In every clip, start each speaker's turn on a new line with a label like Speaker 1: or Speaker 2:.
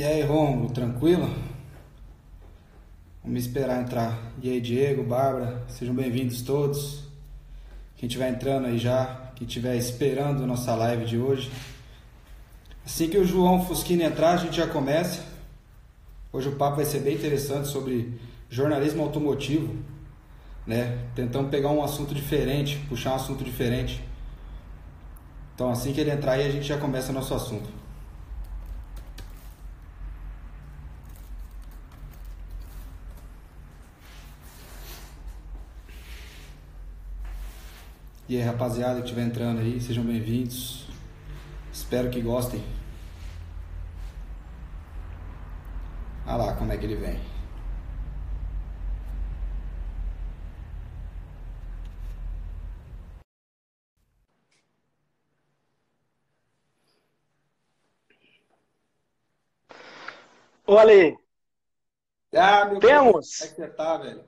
Speaker 1: E aí, Romulo, tranquilo? Vamos esperar entrar. E aí, Diego, Bárbara, sejam bem-vindos todos. Quem estiver entrando aí já, quem estiver esperando nossa live de hoje. Assim que o João Fusquini entrar, a gente já começa. Hoje o papo vai ser bem interessante sobre jornalismo automotivo, né? Tentando pegar um assunto diferente, puxar um assunto diferente. Então, assim que ele entrar aí, a gente já começa nosso assunto. E aí, rapaziada que estiver entrando aí, sejam bem-vindos. Espero que gostem. Olha lá como é que ele vem.
Speaker 2: Ô, Ale.
Speaker 1: Ah, meu
Speaker 2: Temos.
Speaker 1: Como é que você tá, velho?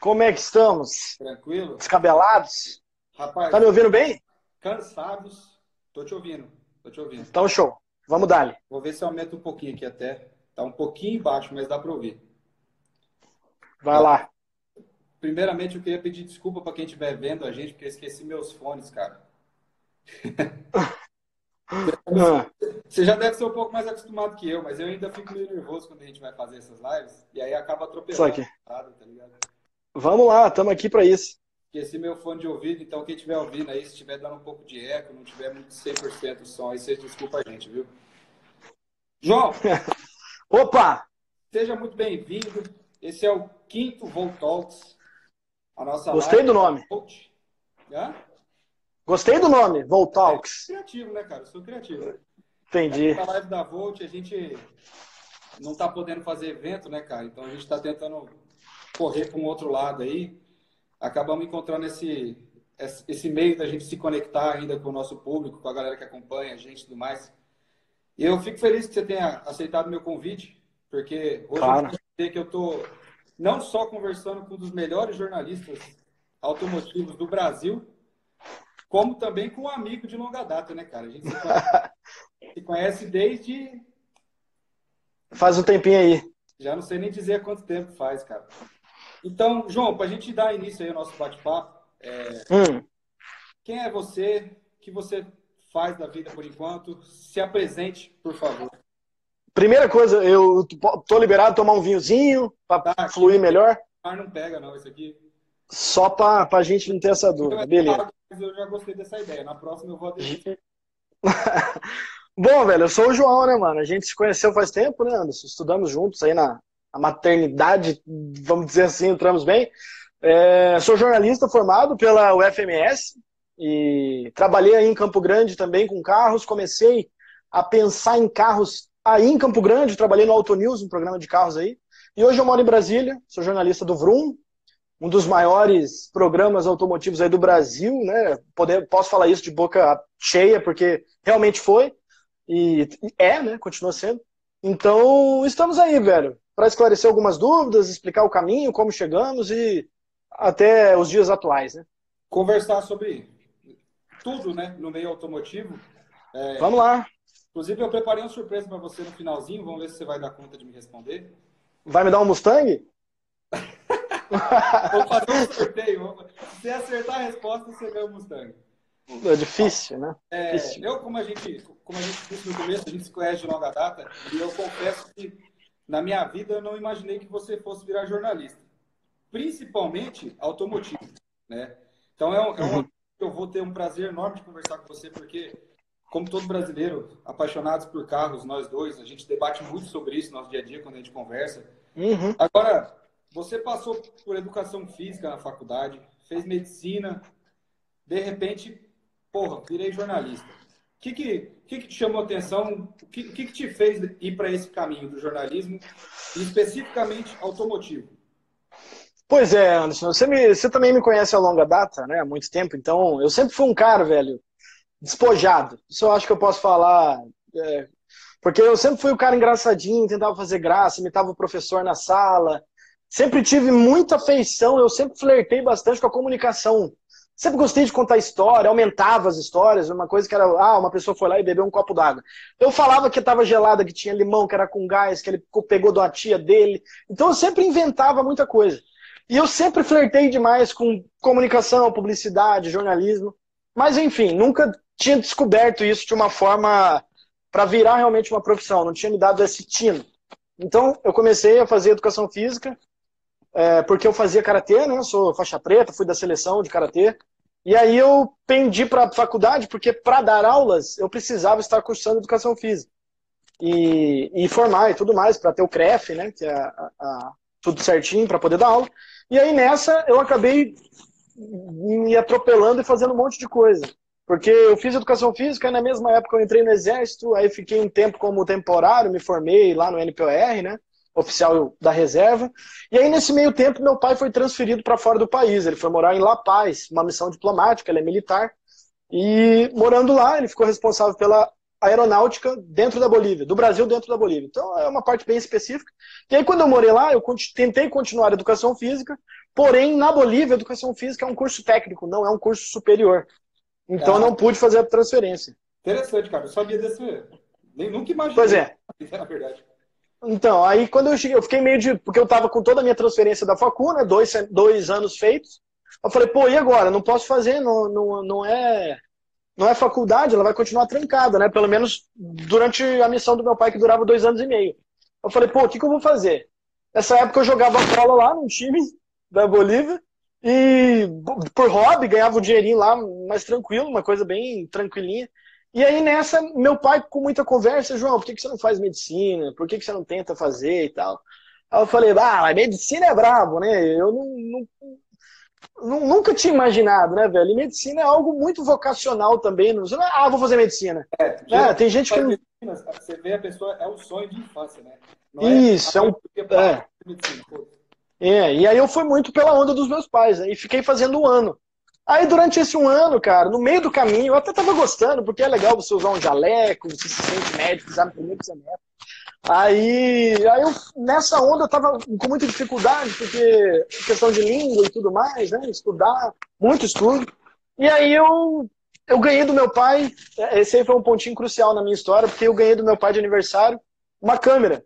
Speaker 2: Como é que estamos?
Speaker 1: Tranquilo?
Speaker 2: Descabelados?
Speaker 1: Rapaz,
Speaker 2: Tá me ouvindo bem?
Speaker 1: cansados. Tô te ouvindo. Tô te ouvindo.
Speaker 2: Então, show. Vamos dar
Speaker 1: Vou ver se aumenta um pouquinho aqui até. Tá um pouquinho embaixo, mas dá pra ouvir.
Speaker 2: Vai lá.
Speaker 1: Primeiramente, eu queria pedir desculpa pra quem estiver vendo a gente, porque eu esqueci meus fones, cara. Você já deve ser um pouco mais acostumado que eu, mas eu ainda fico meio nervoso quando a gente vai fazer essas lives. E aí acaba
Speaker 2: Só
Speaker 1: atropelando.
Speaker 2: que-
Speaker 1: a parada, Tá ligado?
Speaker 2: Vamos lá, estamos aqui para isso.
Speaker 1: Esqueci meu fone de ouvido, então quem estiver ouvindo aí, se estiver dando um pouco de eco, não tiver muito 100% o som, aí vocês desculpa a gente, viu? João,
Speaker 2: Opa!
Speaker 1: seja muito bem-vindo. Esse é o quinto Volt Talks. A nossa
Speaker 2: Gostei do nome.
Speaker 1: Volt. Hã?
Speaker 2: Gostei do nome, Voltalks.
Speaker 1: Criativo, né, cara? Eu sou criativo.
Speaker 2: Entendi.
Speaker 1: Na live da Volt, a gente não tá podendo fazer evento, né, cara? Então a gente tá tentando correr para um outro lado aí. Acabamos encontrando esse, esse meio da gente se conectar ainda com o nosso público, com a galera que acompanha a gente e tudo mais. E eu fico feliz que você tenha aceitado meu convite, porque hoje
Speaker 2: Claro.
Speaker 1: eu que eu tô não só conversando com um dos melhores jornalistas automotivos do Brasil, como também com um amigo de longa data, né, cara? A gente se conhece, se conhece desde.
Speaker 2: Faz um tempinho aí.
Speaker 1: Já não sei nem dizer quanto tempo faz, cara. Então, João, para a gente dar início aí ao nosso bate-papo, é,
Speaker 2: Hum,
Speaker 1: quem é você? O que você faz da vida por enquanto? Se apresente, por favor.
Speaker 2: Primeira coisa, eu tô liberado a tomar um vinhozinho para
Speaker 1: Tá,
Speaker 2: fluir melhor,
Speaker 1: Mas não pega, não, isso aqui.
Speaker 2: só para a gente não ter essa dúvida. Beleza.
Speaker 1: Mas eu já gostei dessa ideia. Na próxima eu vou aderir.
Speaker 2: Bom, velho, eu sou o João, né, mano? A gente se conheceu faz tempo, né, Anderson? Estudamos juntos aí na, maternidade, vamos dizer assim, entramos bem. É, sou jornalista formado pela UFMS e trabalhei aí em Campo Grande também com carros. Comecei a pensar em carros aí em Campo Grande, trabalhei no Auto News, um programa de carros aí. E hoje eu moro em Brasília, sou jornalista do Vroom, um dos maiores programas automotivos aí do Brasil, né? Poder, posso falar isso de boca cheia, porque realmente foi. E é, né? Continua sendo. Então, estamos aí, velho, para esclarecer algumas dúvidas, explicar o caminho, como chegamos e até os dias atuais, né?
Speaker 1: Conversar sobre tudo, né, no meio automotivo.
Speaker 2: Vamos lá.
Speaker 1: Inclusive, eu preparei uma surpresa para você no finalzinho. Vamos ver se você vai dar conta de me responder.
Speaker 2: Vai me dar um Mustang?
Speaker 1: Vou fazer um sorteio. Se você acertar a resposta, você ganha o Mustang.
Speaker 2: É difícil, né?
Speaker 1: É,
Speaker 2: Difícil.
Speaker 1: eu, como a, gente, como a gente disse no começo, a gente se conhece de longa data, e eu confesso que na minha vida eu não imaginei que você fosse virar jornalista. Principalmente automotivo, né? Então é, um- é uma eu vou ter um prazer enorme de conversar com você, porque, como todo brasileiro, apaixonados por carros, nós dois, a gente debate muito sobre isso no nosso dia a dia quando a gente conversa.
Speaker 2: Uhum.
Speaker 1: Agora, você passou por educação física na faculdade, fez medicina, de repente, porra, virei jornalista. O que que, que te chamou a atenção? O que, que te fez ir para esse caminho do jornalismo, especificamente automotivo?
Speaker 2: Pois é, Anderson, você, me- você também me conhece há longa data, né? Há muito tempo, então eu sempre fui um cara, velho, despojado. Isso eu acho que eu posso falar. é, porque eu sempre fui o cara engraçadinho, tentava fazer graça, imitava o professor na sala. Sempre tive muita afeição, eu sempre flertei bastante com a comunicação Sempre gostei de contar história, aumentava as histórias, uma coisa que era, ah, uma pessoa foi lá e bebeu um copo d'água. Eu falava que estava gelada, que tinha limão, que era com gás, que ele pegou da tia dele. Então eu sempre inventava muita coisa. E eu sempre flertei demais com comunicação, publicidade, jornalismo. Mas enfim, nunca tinha descoberto isso de uma forma para virar realmente uma profissão, não tinha me dado esse tino. Então eu comecei a fazer educação física, é, porque eu fazia karatê, né? Sou faixa preta, fui da seleção de karatê. E aí eu pendi para a faculdade, porque para dar aulas eu precisava estar cursando educação física. E, e formar e tudo mais, para ter o CREF, né? Que é a, a, tudo certinho para poder dar aula. E aí nessa eu acabei me atropelando e fazendo um monte de coisa. Porque eu fiz educação física, na mesma época eu entrei no exército, aí fiquei um tempo como temporário, me formei lá no NPOR, né? Oficial da reserva. E aí, nesse meio tempo, meu pai foi transferido para fora do país. Ele foi morar em La Paz, uma missão diplomática, ele é militar. E morando lá, ele ficou responsável pela aeronáutica dentro da Bolívia, do Brasil dentro da Bolívia. Então é uma parte bem específica. E aí, quando eu morei lá, eu tentei continuar a educação física, porém, na Bolívia, a educação física é um curso técnico, não é um curso superior. Então ah, eu não pude fazer a transferência.
Speaker 1: Interessante, cara. Eu sabia desse. Nem, nunca imaginei.
Speaker 2: Pois é.
Speaker 1: Na verdade.
Speaker 2: Então, aí quando eu cheguei, eu fiquei meio de. Porque eu tava com toda a minha transferência da Facu, né? Dois, dois anos feitos. Eu falei, pô, e agora? Não posso fazer, não, não, não é. Não é faculdade, ela vai continuar trancada, né? Pelo menos durante a missão do meu pai, que durava dois anos e meio. Eu falei, pô, o que, que eu vou fazer? Nessa época eu jogava bola lá num time da Bolívia e por hobby ganhava um dinheirinho lá mais tranquilo, uma coisa bem tranquilinha. E aí nessa, meu pai com muita conversa, João, por que, que você não faz medicina? Por que, que você não tenta fazer e tal? Aí eu falei, ah, medicina é brabo, né? Eu não, não, nunca tinha imaginado, né, velho? E medicina é algo muito vocacional também. Não, ah, vou fazer medicina. É,
Speaker 1: é tem gente que. Medicina, você vê a pessoa, é o sonho de infância, né?
Speaker 2: Não é Isso, é, é um. É. Medicina, é, e aí eu fui muito pela onda dos meus pais, né? E fiquei fazendo um ano. Aí durante esse um ano, cara, no meio do caminho, eu até tava gostando, porque é legal você usar um jaleco, você se sente médico, sabe, primeiro que você é Aí, aí eu, nessa onda eu tava com muita dificuldade, porque questão de língua e tudo mais, né? Estudar, muito estudo. E aí eu, eu ganhei do meu pai, esse aí foi um pontinho crucial na minha história, porque eu ganhei do meu pai de aniversário uma câmera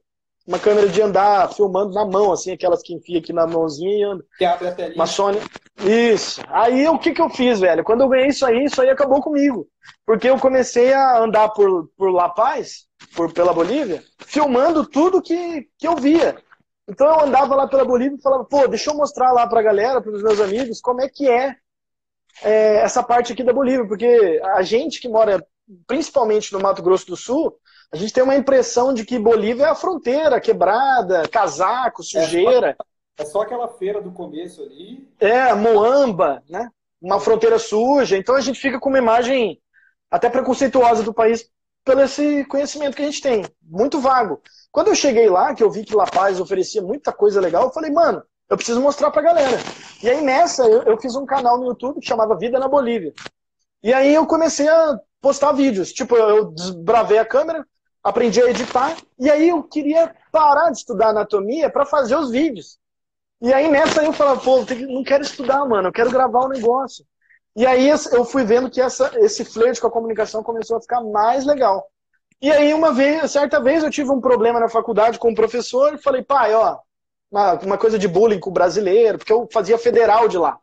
Speaker 2: uma câmera de andar filmando na mão, assim, aquelas que enfia aqui na mãozinha e anda.
Speaker 1: Que abre a telinha.
Speaker 2: Uma Sony. Isso. Aí o que, que eu fiz, velho? Quando eu ganhei isso aí, isso aí acabou comigo. Porque eu comecei a andar por, por La Paz, por, pela Bolívia, filmando tudo que, que eu via. Então eu andava lá pela Bolívia e falava, pô, deixa eu mostrar lá pra galera, pros meus amigos, como é que é, é essa parte aqui da Bolívia. Porque a gente que mora principalmente no Mato Grosso do Sul, a gente tem uma impressão de que Bolívia é a fronteira, quebrada, casaco, sujeira.
Speaker 1: É é só aquela feira do começo ali.
Speaker 2: É, Moamba, né? Uma fronteira suja. Então a gente fica com uma imagem até preconceituosa do país pelo esse conhecimento que a gente tem, muito vago. Quando eu cheguei lá, que eu vi que La Paz oferecia muita coisa legal, eu falei, mano, eu preciso mostrar pra galera. E aí nessa, eu, eu fiz um canal no YouTube que chamava Vida na Bolívia. E aí eu comecei a postar vídeos. Tipo, eu desbravei a câmera, aprendi a editar, e aí eu queria parar de estudar anatomia para fazer os vídeos. E aí nessa eu falava, pô, não quero estudar, mano, eu quero gravar o um negócio. E aí eu fui vendo que essa, esse flerte com a comunicação começou a ficar mais legal. E aí uma vez, certa vez eu tive um problema na faculdade com um professor e falei, pai, ó, uma, uma coisa de bullying com o brasileiro, porque eu fazia federal de lá.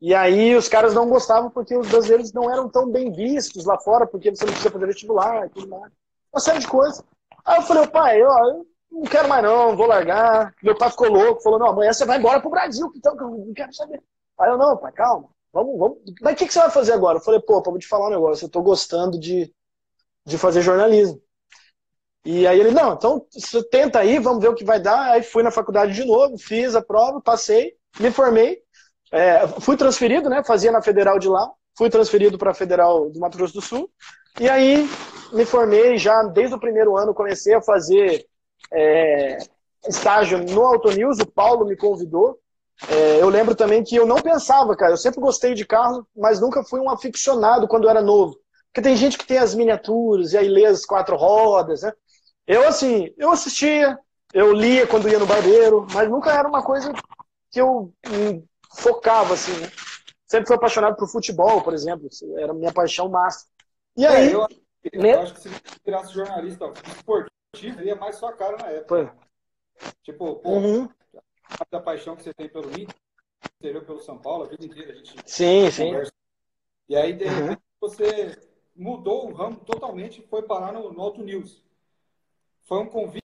Speaker 2: E aí os caras não gostavam porque os brasileiros não eram tão bem vistos lá fora, porque você não precisa fazer vestibular e tudo mais uma série de coisas. Aí eu falei, pai, ó, não quero mais não, vou largar. Meu pai ficou louco, falou, não, amanhã você vai embora pro Brasil, então eu não quero saber. Aí eu, não, pai, calma, vamos, vamos. Mas o que, que você vai fazer agora? Eu falei, pô, vou te falar um negócio, eu tô gostando de, de fazer jornalismo. E aí ele, não, então tenta aí, vamos ver o que vai dar. Aí fui na faculdade de novo, fiz a prova, passei, me formei. É, fui transferido, né? Fazia na Federal de lá, fui transferido para a Federal do Mato Grosso do Sul. E aí me formei já desde o primeiro ano, comecei a fazer é, estágio no Auto News, o Paulo me convidou. É, eu lembro também que eu não pensava, cara, eu sempre gostei de carro, mas nunca fui um aficionado quando era novo. Porque tem gente que tem as miniaturas e aí lê as quatro rodas, né? Eu, assim, eu assistia, eu lia quando ia no barbeiro, mas nunca era uma coisa que eu focava, assim, né? sempre fui apaixonado por futebol, por exemplo. Era minha paixão máxima. E aí. É,
Speaker 1: eu, eu né? acho que se você virasse jornalista esportivo, ia mais sua cara na época. Foi. Tipo, pô,
Speaker 2: uhum.
Speaker 1: a paixão que você tem pelo Inter, pelo São Paulo, a vida inteira a gente
Speaker 2: sim, conversa. Sim.
Speaker 1: E aí, de repente, uhum. você mudou o ramo totalmente e foi parar no, no Auto News. Foi um convite.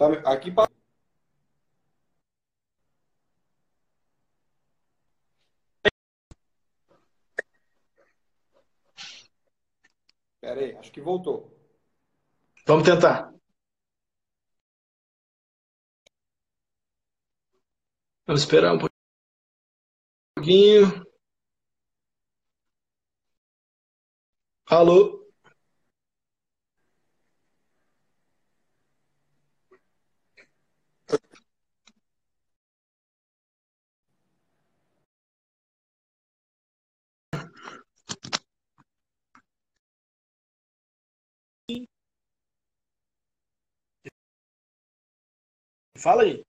Speaker 1: Tá, aqui Pera aí, acho que voltou.
Speaker 2: Vamos tentar. Vamos esperar um pouquinho. Alô? Fala aí.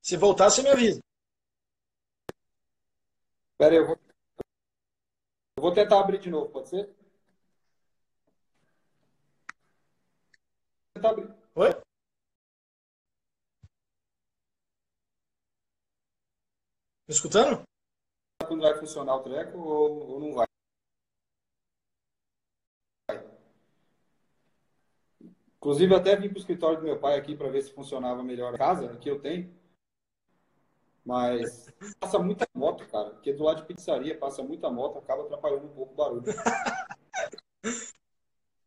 Speaker 2: Se voltar, você me avisa.
Speaker 1: Pera aí, eu vou... eu vou tentar abrir de novo, pode ser? Tentar abrir.
Speaker 2: Oi? Me escutando?
Speaker 1: Quando vai funcionar o treco ou, ou não vai? Inclusive, eu até vim para o escritório do meu pai aqui para ver se funcionava melhor a casa que eu tenho. Mas passa muita moto, cara. Porque do lado de pizzaria passa muita moto, acaba atrapalhando um pouco o barulho.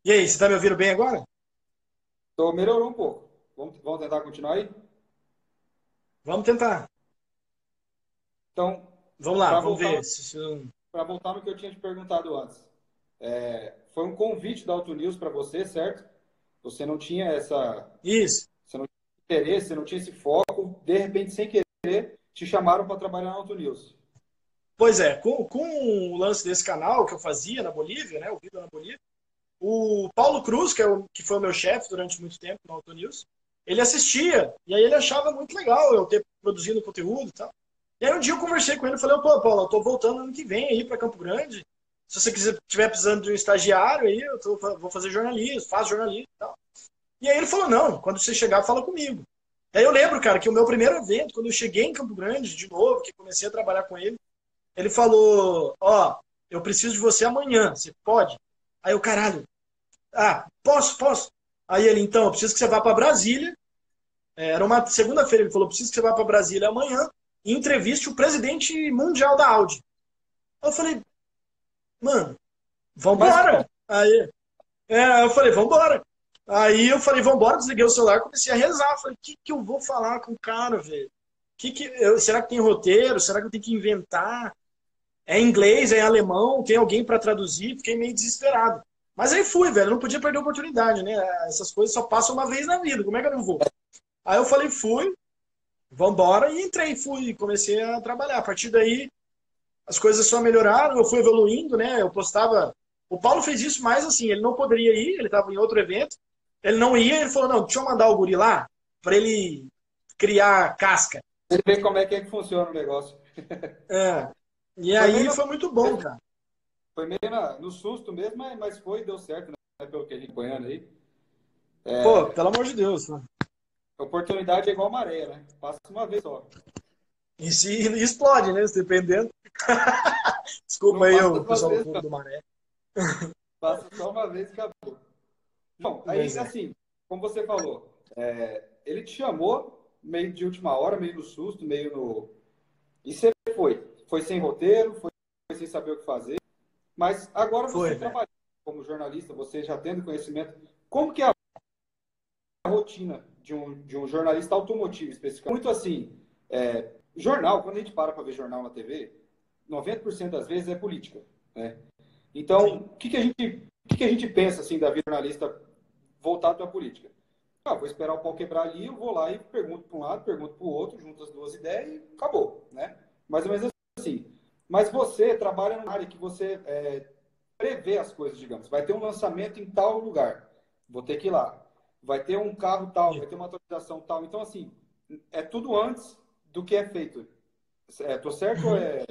Speaker 2: e aí, você está me ouvindo bem agora?
Speaker 1: Tô, melhorou um pouco. Vamos, vamos tentar continuar aí?
Speaker 2: Vamos tentar.
Speaker 1: Então,
Speaker 2: vamos lá, vamos voltar,
Speaker 1: ver. Para voltar no que eu tinha te perguntado antes. É, foi um convite da Auto News para você, certo? Você não tinha essa.
Speaker 2: Isso.
Speaker 1: Você não tinha interesse, você não tinha esse foco. De repente, sem querer, te chamaram para trabalhar na Auto News.
Speaker 2: Pois é, com, com o lance desse canal que eu fazia na Bolívia, né, o Vida na Bolívia, o Paulo Cruz, que, é o, que foi o meu chefe durante muito tempo no Auto News, ele assistia, e aí ele achava muito legal eu ter produzido conteúdo e tal. E aí um dia eu conversei com ele e falei, pô, Paulo, eu tô voltando ano que vem aí para Campo Grande, se você quiser, tiver precisando de um estagiário aí, eu tô, vou fazer jornalismo, faço jornalismo e tal. E aí ele falou, não, quando você chegar, fala comigo. Aí eu lembro, cara, que o meu primeiro evento, quando eu cheguei em Campo Grande, de novo, que comecei a trabalhar com ele, ele falou, ó, oh, eu preciso de você amanhã, você pode? Aí eu, caralho, ah, posso, posso. Aí ele, então, eu preciso que você vá para Brasília. É, era uma segunda-feira, ele falou, preciso que você vá para Brasília amanhã e entreviste o presidente mundial da Audi. Eu falei, mano, vambora. Aí, é, eu falei, vambora. Aí eu falei, vambora, desliguei o celular, comecei a rezar. Falei, o que, que eu vou falar com o cara, velho? Que que eu, será que tem roteiro? Será que eu tenho que inventar? É inglês, é alemão, tem alguém para traduzir? Fiquei meio desesperado. Mas aí fui, velho, não podia perder a oportunidade, né? Essas coisas só passam uma vez na vida, como é que eu não vou? Aí eu falei, fui, vambora, e entrei, fui, comecei a trabalhar. A partir daí, as coisas só melhoraram, eu fui evoluindo, né? Eu postava. O Paulo fez isso mais assim, ele não poderia ir, ele estava em outro evento, ele não ia, ele falou: não, deixa eu mandar o guri lá para ele criar casca.
Speaker 1: Ele vê como é que, é que funciona o negócio.
Speaker 2: É. E foi aí foi muito bom, cara.
Speaker 1: Foi meio na, no susto mesmo, mas, foi, deu certo, né? Pelo que a gente acompanhando aí. É...
Speaker 2: Pô, pelo amor de Deus. Né?
Speaker 1: Oportunidade é igual maré, né? Passa uma vez só.
Speaker 2: E se explode, né? Dependendo. Desculpa não aí, o pessoal vez, do Maré.
Speaker 1: Passa só uma vez e acabou. Bom, aí, é. assim, como você falou, é, ele te chamou meio de última hora, meio no susto, meio no. E você foi. Foi sem roteiro, foi sem saber o que fazer. Mas agora você foi, trabalha como jornalista, você já tendo conhecimento. Como que é a rotina de um, de um jornalista automotivo especificamente? Muito assim, é, jornal, quando a gente para para ver jornal na TV, 90% das vezes é política. Né? Então, o que, que, a gente, que, que a gente pensa assim da vida jornalista voltado para a política? ah, vou esperar o pau quebrar ali, eu vou lá e pergunto para um lado, pergunto para o outro, junto as duas ideias e acabou, né? Mais ou menos assim. Mas você trabalha numa área que você é, prevê as coisas, digamos. Vai ter um lançamento em tal lugar, vou ter que ir lá. Vai ter um carro tal, vai ter uma atualização tal. Então, assim, é tudo antes do que é feito. É, tô certo ou é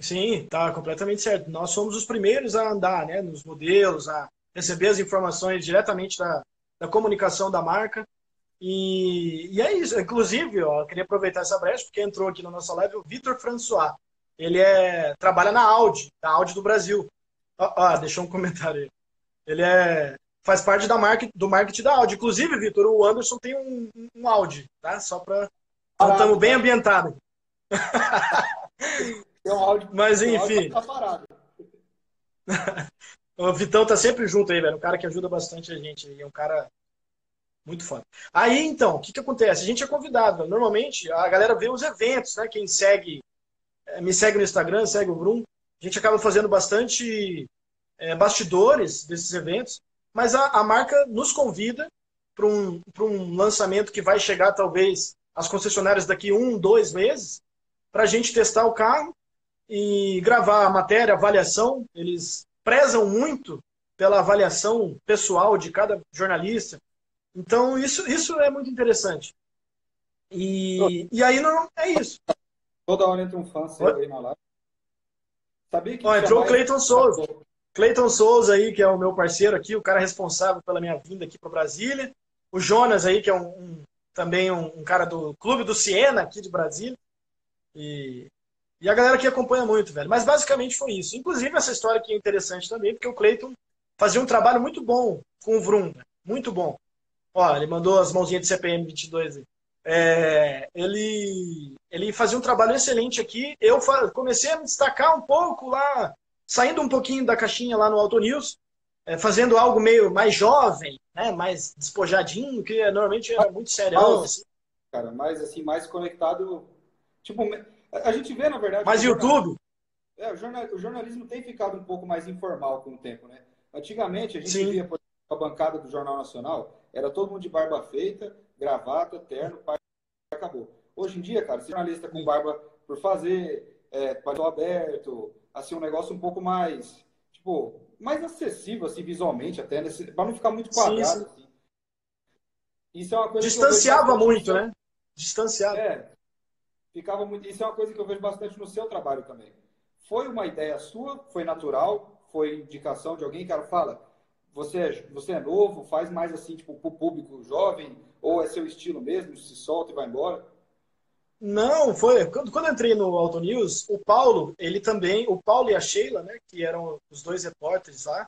Speaker 2: Sim, tá completamente certo. Nós somos os primeiros a andar né, nos modelos, a receber as informações diretamente da, da comunicação da marca. E, e é isso. Inclusive, ó, eu queria aproveitar essa brecha, porque entrou aqui na nossa live o Vitor François. Ele é, trabalha na Audi, da Audi do Brasil. Ó, ó, deixou um comentário aí. Ele é, faz parte da marca, do marketing da Audi. Inclusive, Vitor, o Anderson tem um, um Audi, tá? Só para. Estamos bem ambientados.
Speaker 1: Um áudio.
Speaker 2: Mas enfim. Tá o Vitão tá sempre junto aí, velho. Um cara que ajuda bastante a gente. É um cara muito foda. Aí, então, o que, que acontece? A gente é convidado. Normalmente, a galera vê os eventos, né? Quem segue, eh, me segue no Instagram, segue o Brum. A gente acaba fazendo bastante é, bastidores desses eventos, mas a, a marca nos convida para um, um lançamento que vai chegar, talvez, às concessionárias daqui um, dois meses, para a gente testar o carro e gravar a matéria, a avaliação. Eles prezam muito pela avaliação pessoal de cada jornalista. Então, isso, isso é muito interessante. E, e aí não é isso.
Speaker 1: Toda hora entra um fã seu aí na live.
Speaker 2: Sabia que Ó, entrou o Cleiton Souza. Cleiton Souza aí, que é o meu parceiro aqui, o cara responsável pela minha vinda aqui para Brasília. O Jonas aí, que é um, um também um, um, cara do Clube do Siena aqui de Brasília. E e a galera que acompanha muito, velho. Mas basicamente foi isso. Inclusive, essa história aqui é interessante também, porque o Cleiton fazia um trabalho muito bom com o Vrum. Né? Muito bom. Ó, ele mandou as mãozinhas de CPM 22 aí. É, ele, ele fazia um trabalho excelente aqui. Eu comecei a me destacar um pouco lá, saindo um pouquinho da caixinha lá no Auto News, é, fazendo algo meio mais jovem, né, mais despojadinho, que normalmente era muito sério. Assim.
Speaker 1: Cara, mais assim, mais conectado. Tipo, a gente vê, na verdade.
Speaker 2: Mas YouTube?
Speaker 1: É, o, jornal, o, jornalismo tem ficado um pouco mais informal com o tempo, né? Antigamente, a gente Sim. via, por exemplo, a bancada do Jornal Nacional, era todo mundo de barba feita, gravata, terno, pai, acabou. Hoje em dia, cara, ser jornalista com barba por fazer, é, paletó aberto, assim, um negócio um pouco mais, tipo, mais acessível, assim, visualmente até, para não ficar muito quadrado, sim, sim. Assim.
Speaker 2: Isso é uma coisa Distanciava muito, né? Distanciava. É,
Speaker 1: ficava muito. Isso é uma coisa que eu vejo bastante no seu trabalho também. Foi uma ideia sua? Foi natural? Foi indicação de alguém? Cara, fala. Você é, você é novo? Faz mais assim, tipo, para o público jovem? Ou é seu estilo mesmo? Se solta e vai embora?
Speaker 2: Não, foi. Quando, quando eu entrei no Auto News, o Paulo, ele também, o Paulo e a Sheila, né, que eram os dois repórteres lá,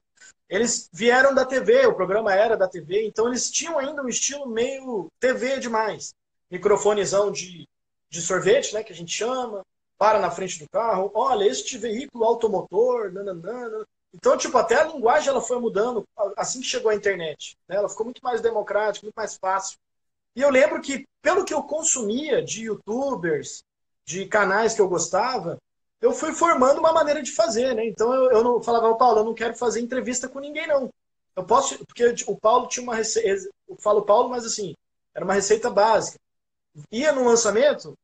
Speaker 2: eles vieram da TV, o programa era da TV, então eles tinham ainda um estilo meio TV demais. Microfonezão de de sorvete, né, que a gente chama, para na frente do carro, olha, este veículo automotor, nananana. Então, tipo, até a linguagem ela foi mudando assim que chegou a internet. Né? Ela ficou muito mais democrática, muito mais fácil. E eu lembro que, pelo que eu consumia de youtubers, de canais que eu gostava, eu fui formando uma maneira de fazer, né? Então eu, eu não falava, Paulo, eu não quero fazer entrevista com ninguém, não. Eu posso, porque o Paulo tinha uma receita, eu falo Paulo, mas assim, era uma receita básica ia no lançamento,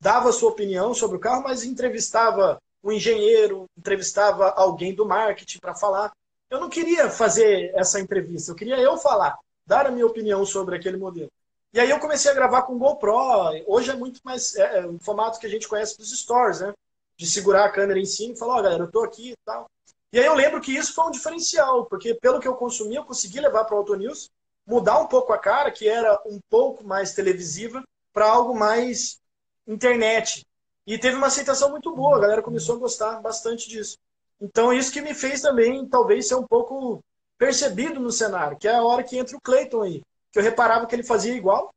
Speaker 2: dava sua opinião sobre o carro, mas entrevistava o engenheiro, entrevistava alguém do marketing para falar. Eu não queria fazer essa entrevista, eu queria eu falar, dar a minha opinião sobre aquele modelo. E aí eu comecei a gravar com GoPro. Hoje é muito mais é, é um formato que a gente conhece dos stories, né? De segurar a câmera em cima e falar, ó, oh, galera, eu tô aqui e tal. E aí eu lembro que isso foi um diferencial, porque pelo que eu consumi, eu consegui levar para o Auto News, mudar um pouco a cara, que era um pouco mais televisiva, para algo mais internet. E teve uma aceitação muito boa, a galera começou a gostar bastante disso. Então, isso que me fez também, talvez, ser um pouco percebido no cenário, que é a hora que entra o Clayton aí, que eu reparava que ele fazia igual,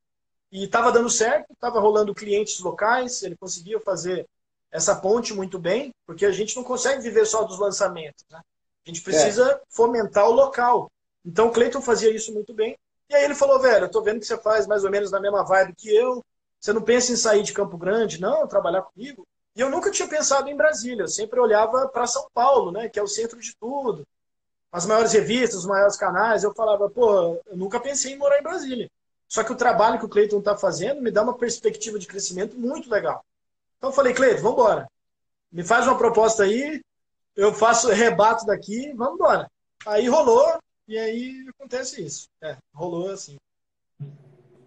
Speaker 2: e estava dando certo, estava rolando clientes locais, ele conseguia fazer essa ponte muito bem, porque a gente não consegue viver só dos lançamentos. Né? A gente precisa é. fomentar o local. Então o Cleiton fazia isso muito bem. E aí ele falou, velho, eu tô vendo que você faz mais ou menos na mesma vibe que eu. Você não pensa em sair de Campo Grande, não, trabalhar comigo. E eu nunca tinha pensado em Brasília, eu sempre olhava para São Paulo, né, que é o centro de tudo. As maiores revistas, os maiores canais, eu falava, pô, eu nunca pensei em morar em Brasília. Só que o trabalho que o Cleiton está fazendo me dá uma perspectiva de crescimento muito legal. Então eu falei, Cleiton, vamos embora. Me faz uma proposta aí, eu faço rebato daqui, vamos embora. Aí rolou, e aí acontece isso. É, rolou assim.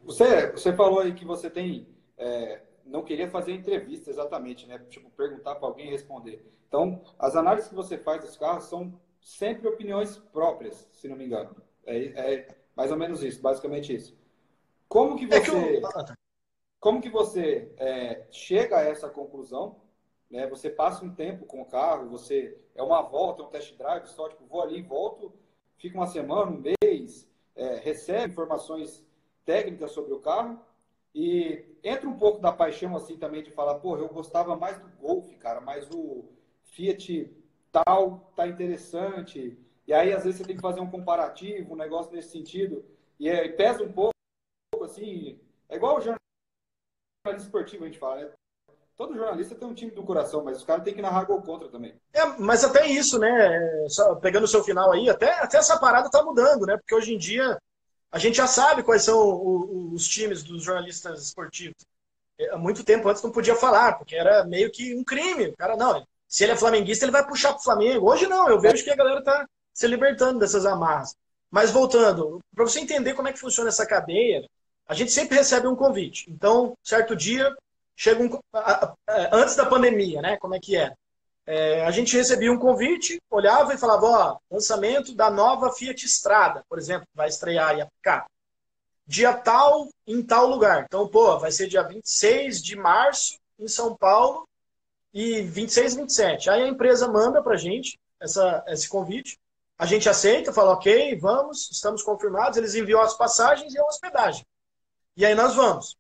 Speaker 1: Você, você falou aí que você tem. É, não queria fazer entrevista exatamente, né? Tipo, perguntar para alguém responder. Então, as análises que você faz dos carros são sempre opiniões próprias, se não me engano. É, é mais ou menos isso, basicamente isso. Como que você, é que eu... Ah, tá. como que você é, chega a essa conclusão? Né? Você passa um tempo com o carro, você é uma volta, é um test drive, só tipo vou ali, volto, fica uma semana, um mês, é, recebe informações técnicas sobre o carro e entra um pouco da paixão assim também de falar, pô, eu gostava mais do Golf, cara, mas o Fiat tal tá interessante. E aí às vezes você tem que fazer um comparativo, um negócio nesse sentido, e, é, pesa um pouco assim, é igual o jornalista esportivo a gente fala, né? Todo jornalista tem um time do coração, mas os caras têm que narrar gol contra também.
Speaker 2: É, mas até isso, né? Só pegando o seu final aí, até, até essa parada tá mudando, né? Porque hoje em dia a gente já sabe quais são os times dos jornalistas esportivos. É, há muito tempo antes não podia falar, porque era meio que um crime. O cara, não, se ele é flamenguista, ele vai puxar pro Flamengo. Hoje não, eu vejo que a galera tá se libertando dessas amarras. Mas voltando, para você entender como é que funciona essa cadeia, a gente sempre recebe um convite. Então, certo dia, chega um, antes da pandemia, né? Como é que é? é? A gente recebia um convite, olhava e falava, ó, lançamento da nova Fiat Strada, por exemplo, vai estrear e aplicar. Dia tal, em tal lugar. Então, pô, vai ser dia 26 de março, em São Paulo, e 26 e 27. Aí a empresa manda pra gente essa, esse convite. A gente aceita, fala, ok, vamos, estamos confirmados. Eles enviam as passagens e a hospedagem. E aí nós vamos.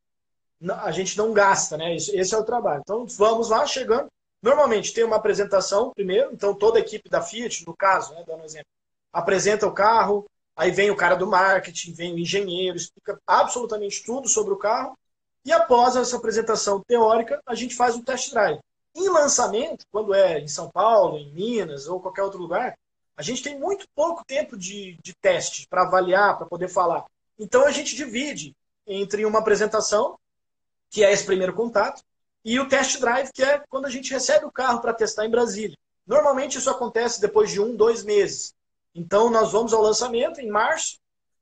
Speaker 2: A gente não gasta, né? Esse é o trabalho. Então vamos lá, chegando. Normalmente tem uma apresentação primeiro, então toda a equipe da Fiat, no caso, né, dando um exemplo, apresenta o carro, aí vem o cara do marketing, vem o engenheiro, explica absolutamente tudo sobre o carro, e após essa apresentação teórica, a gente faz um test drive. Em lançamento, quando é em São Paulo, em Minas ou qualquer outro lugar, a gente tem muito pouco tempo de, de teste para avaliar, para poder falar. Então a gente divide entre uma apresentação, que é esse primeiro contato, e o test drive, que é quando a gente recebe o carro para testar em Brasília. Normalmente isso acontece depois de um, dois meses. Então nós vamos ao lançamento em março.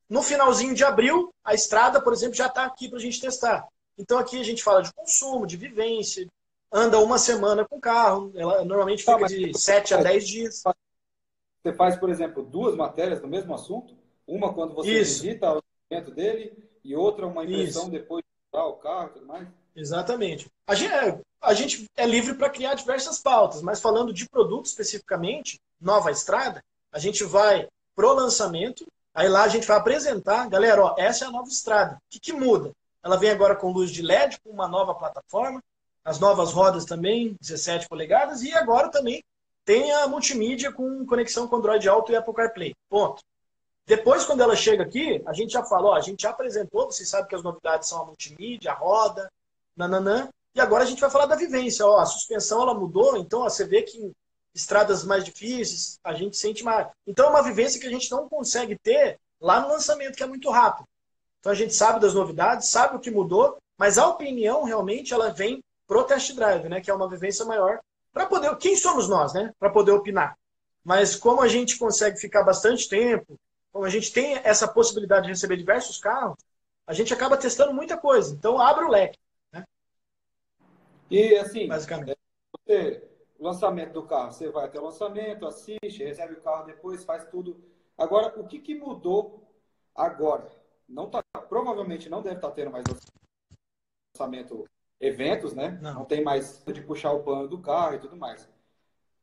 Speaker 2: No finalzinho de abril, a estrada, por exemplo, já está aqui para a gente testar. Então aqui a gente fala de consumo, de vivência, anda uma semana com o carro, ela normalmente tá, fica tá, de 7 a 10 dias.
Speaker 1: Você faz, por exemplo, duas matérias do mesmo assunto? Uma quando você Isso. visita o lançamento dele e outra uma impressão Isso. depois de o carro e tudo mais?
Speaker 2: Exatamente. A gente é, a gente é livre para criar diversas pautas, mas falando de produto especificamente, nova estrada, a gente vai pro lançamento, aí lá a gente vai apresentar, galera, ó, essa é a nova estrada. O que, que muda? Ela vem agora com luz de LED, com uma nova plataforma, as novas rodas também, 17 polegadas, e agora também tem a multimídia com conexão com Android Auto e Apple CarPlay. Ponto. Depois, quando ela chega aqui, a gente já falou, a gente já apresentou, você sabe que as novidades são a multimídia, a roda, nananã, e agora a gente vai falar da vivência. Ó, a suspensão ela mudou, então ó, você vê que em estradas mais difíceis a gente sente mais. Então é uma vivência que a gente não consegue ter lá no lançamento, que é muito rápido. Então a gente sabe das novidades, sabe o que mudou, mas a opinião realmente ela vem pro test drive, né, que é uma vivência maior para poder, quem somos nós, né, para poder opinar. Mas como a gente consegue ficar bastante tempo como a gente tem essa possibilidade de receber diversos carros, a gente acaba testando muita coisa. Então, abre o leque. Né?
Speaker 1: E, assim, basicamente. Você, o lançamento do carro, você vai até o lançamento, assiste, recebe o carro depois, faz tudo. Agora, o que, que mudou agora? Não tá, provavelmente não deve estar tá tendo mais lançamento eventos, né? Não. não tem mais de puxar o pano do carro e tudo mais. O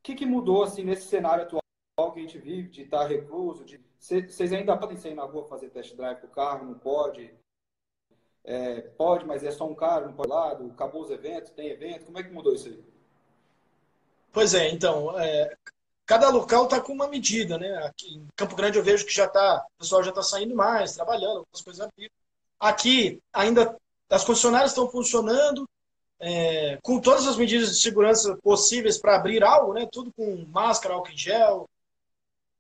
Speaker 1: que, que mudou assim nesse cenário atual que a gente vive, de estar recluso, de vocês ainda podem sair na rua fazer test drive com o carro? Não pode? É, pode, mas é só um cara, não pode lado? Acabou os eventos? Tem evento? Como é que mudou isso aí?
Speaker 2: Pois é, então, é, cada local está com uma medida, né? Aqui em Campo Grande eu vejo que já tá, o pessoal já está saindo mais, trabalhando, algumas coisas Aqui ainda as concessionárias estão funcionando é, com todas as medidas de segurança possíveis para abrir algo, né? Tudo com máscara, álcool em gel,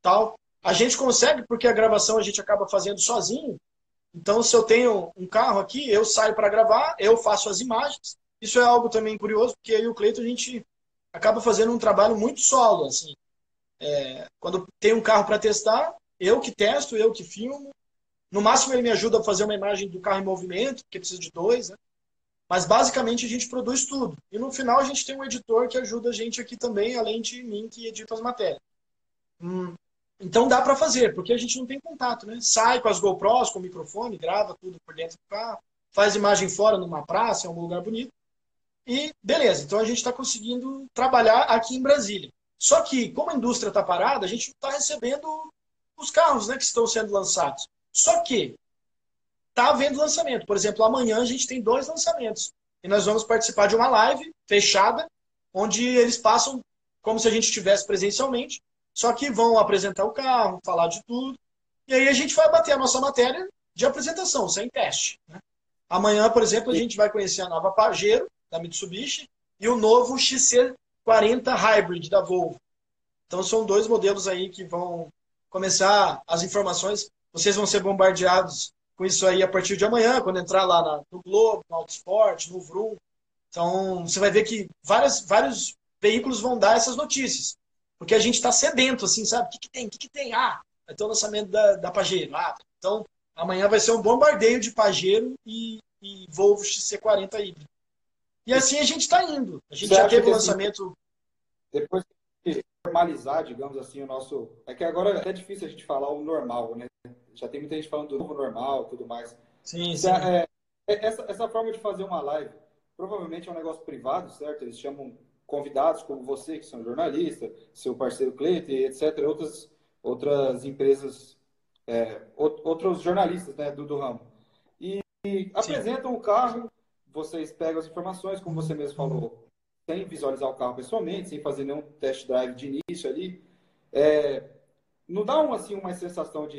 Speaker 2: tal. A gente consegue porque a gravação a gente acaba fazendo sozinho. Então, se eu tenho um carro aqui, eu saio para gravar, eu faço as imagens. Isso é algo também curioso, porque e o Cleiton a gente acaba fazendo um trabalho muito solo. Assim. É, quando tem um carro para testar, eu que testo, eu que filmo. No máximo, ele me ajuda a fazer uma imagem do carro em movimento, porque precisa de dois. Né? Mas basicamente a gente produz tudo. E no final a gente tem um editor que ajuda a gente aqui também, além de mim que edita as matérias. Hum. Então dá para fazer, porque a gente não tem contato, né? Sai com as GoPros, com o microfone, grava tudo por dentro do carro, faz imagem fora numa praça, em algum lugar bonito. E beleza, então a gente está conseguindo trabalhar aqui em Brasília. Só que, como a indústria está parada, a gente está recebendo os carros né, que estão sendo lançados. Só que está havendo lançamento. Por exemplo, amanhã a gente tem dois lançamentos. E nós vamos participar de uma live fechada, onde eles passam como se a gente estivesse presencialmente, só que vão apresentar o carro, falar de tudo. E aí a gente vai bater a nossa matéria de apresentação, sem teste. Né? Amanhã, por exemplo, a gente vai conhecer a nova Pajero, da Mitsubishi, e o novo XC40 Hybrid, da Volvo. Então são dois modelos aí que vão começar as informações. Vocês vão ser bombardeados com isso aí a partir de amanhã, quando entrar lá na, no Globo, no Autosport, no Vroom. Então, você vai ver que várias, vários veículos vão dar essas notícias. Porque a gente está sedento, assim, sabe? O que, que tem? O que, que tem? Ah, vai ter o lançamento da, da Pajero. Ah, então, amanhã vai ser um bombardeio de Pajero e, e Volvo XC40 híbrido. E assim a gente está indo. A gente Você já teve o assim, lançamento.
Speaker 1: Depois que normalizar, digamos assim, o nosso. É que agora é difícil a gente falar o normal, né? Já tem muita gente falando do novo normal tudo mais.
Speaker 2: Sim, sim.
Speaker 1: É, é, essa, essa forma de fazer uma live provavelmente é um negócio privado, certo? Eles chamam convidados como você, que são jornalistas, seu parceiro Cleiton, etc., outras, outras empresas, é, outros jornalistas né, do, do ramo. E, e apresentam o carro, vocês pegam as informações, como você mesmo falou, sem visualizar o carro pessoalmente, sem fazer nenhum test drive de início ali. É, não dá uma, assim, uma sensação de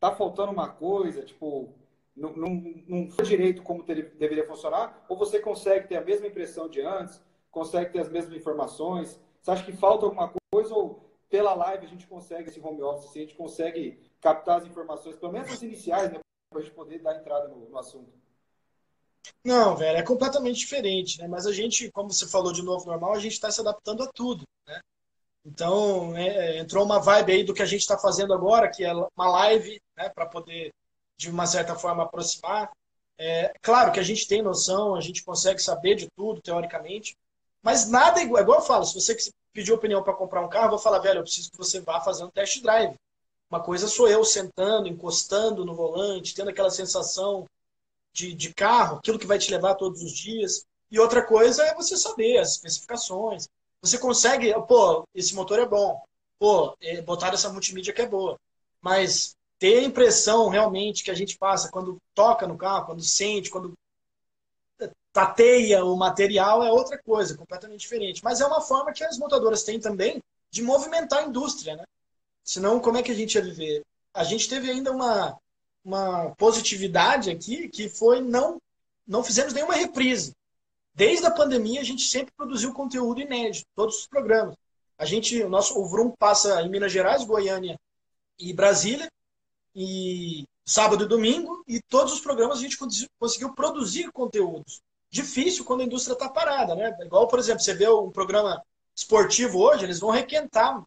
Speaker 1: tá faltando uma coisa, tipo, não, não, não foi direito como ter, deveria funcionar, ou você consegue ter a mesma impressão de antes, consegue ter as mesmas informações? Você acha que falta alguma coisa ou pela live a gente consegue esse home office, a gente consegue captar as informações, pelo menos as iniciais, né, para a gente poder dar entrada no, no assunto?
Speaker 2: Não, velho, é completamente diferente, né? Mas a gente, como você falou de novo normal, a gente está se adaptando a tudo, né? Então, é, entrou uma vibe aí do que a gente está fazendo agora, que é uma live, né, para poder, de uma certa forma, aproximar. É, claro que a gente tem noção, a gente consegue saber de tudo, teoricamente, mas nada é igual, é igual eu falo, se você pediu opinião para comprar um carro, eu vou falar, velho, eu preciso que você vá fazendo test drive. Uma coisa sou eu sentando, encostando no volante, tendo aquela sensação de, de carro, aquilo que vai te levar todos os dias. E outra coisa é você saber as especificações, você consegue, pô, esse motor é bom, pô, é, botar essa multimídia que é boa. Mas ter a impressão realmente que a gente passa quando toca no carro, quando sente, quando tateia o material é outra coisa, completamente diferente. Mas é uma forma que as montadoras têm também de movimentar a indústria, né? Senão, como é que a gente ia viver? A gente teve ainda uma, uma positividade aqui que foi não não fizemos nenhuma reprise. Desde a pandemia, a gente sempre produziu conteúdo inédito, todos os programas. A gente, o nosso o Vrum passa em Minas Gerais, Goiânia e Brasília, e sábado e domingo, e todos os programas a gente conseguiu produzir conteúdos. Difícil quando a indústria está parada, né? Igual, por exemplo, você vê um programa esportivo hoje, eles vão requentar.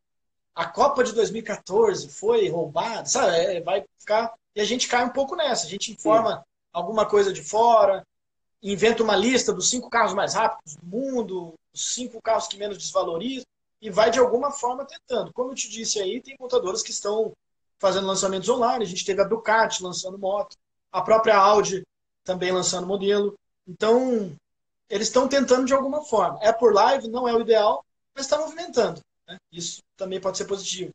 Speaker 2: A Copa de 2014 foi roubada, sabe? É, vai ficar. E a gente cai um pouco nessa. A gente informa Sim. alguma coisa de fora, inventa uma lista dos cinco carros mais rápidos do mundo, os cinco carros que menos desvalorizam, e vai de alguma forma tentando. Como eu te disse aí, tem montadoras que estão fazendo lançamentos online, a gente teve a Ducati lançando moto, a própria Audi também lançando modelo. Então, eles estão tentando de alguma forma. É por live, não é o ideal, mas está movimentando. Né? Isso também pode ser positivo.